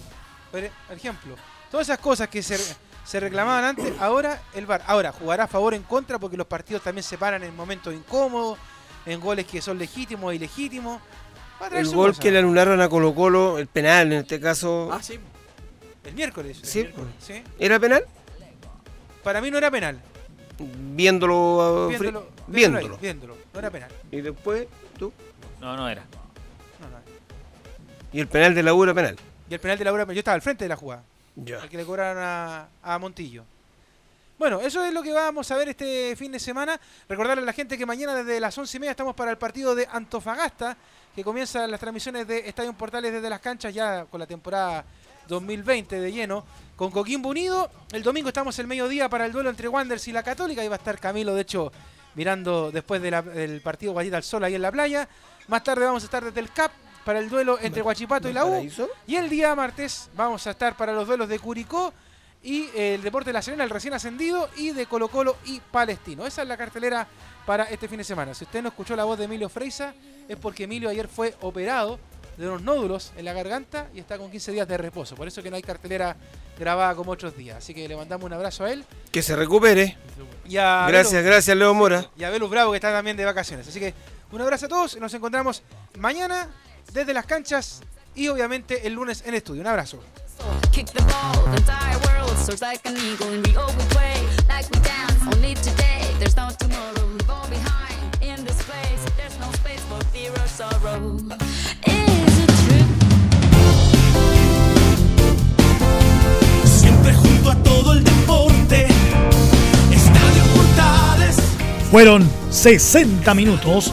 Speaker 3: por ejemplo. Todas esas cosas que se, se reclamaban antes, ahora el VAR. Ahora, jugará a favor o en contra porque los partidos también se paran en momentos incómodos, en goles que son legítimos o ilegítimos. Va a traer
Speaker 16: El
Speaker 3: su
Speaker 16: gol
Speaker 3: cosa.
Speaker 16: que le anularon a Colo Colo, el penal en este caso.
Speaker 3: Ah, sí. El miércoles. el
Speaker 16: Sí.
Speaker 3: miércoles, sí.
Speaker 16: ¿Era penal?
Speaker 3: Para mí no era penal.
Speaker 16: Viéndolo, uh,
Speaker 3: Viéndolo,
Speaker 16: viéndolo.
Speaker 3: ahí, viéndolo. No era penal.
Speaker 16: Y después, tú.
Speaker 5: No, no era.
Speaker 3: No, no.
Speaker 16: Y el penal de la U era penal.
Speaker 3: Y el penal de la hora, yo estaba al frente de la jugada. El que le cobraron a, Montillo. Bueno, eso es lo que vamos a ver este fin de semana. Recordarle a la gente que mañana desde las once y media estamos para el partido de Antofagasta, que comienza las transmisiones de Estadio Portales desde las canchas ya con la temporada 2020 de lleno. Con Coquimbo Unido, el domingo estamos el mediodía para el duelo entre Wanderers y la Católica. Ahí va a estar Camilo, de hecho, mirando después del partido Guayita al Sol ahí en la playa. Más tarde vamos a estar desde el CAP para el duelo entre Guachipato y la U. Y el día martes vamos a estar para los duelos de Curicó y eh, el Deporte de la Serena, el recién ascendido, y de Colo Colo y Palestino. Esa es la cartelera para este fin de semana. Si usted no escuchó la voz de Emilio Freisa, es porque Emilio ayer fue operado de unos nódulos en la garganta y está con 15 días de reposo. Por eso que no hay cartelera grabada como otros días. Así que le mandamos un abrazo a él.
Speaker 16: Que se recupere.
Speaker 3: Y a
Speaker 16: Gracias, gracias, Leo Mora.
Speaker 3: Y a Velus Bravo, que está también de vacaciones. Así que un abrazo a todos. Nos encontramos mañana desde las canchas y obviamente el lunes en estudio. Un abrazo.
Speaker 22: Siempre junto a todo el deporte. Estadio Portales.
Speaker 1: Fueron 60 minutos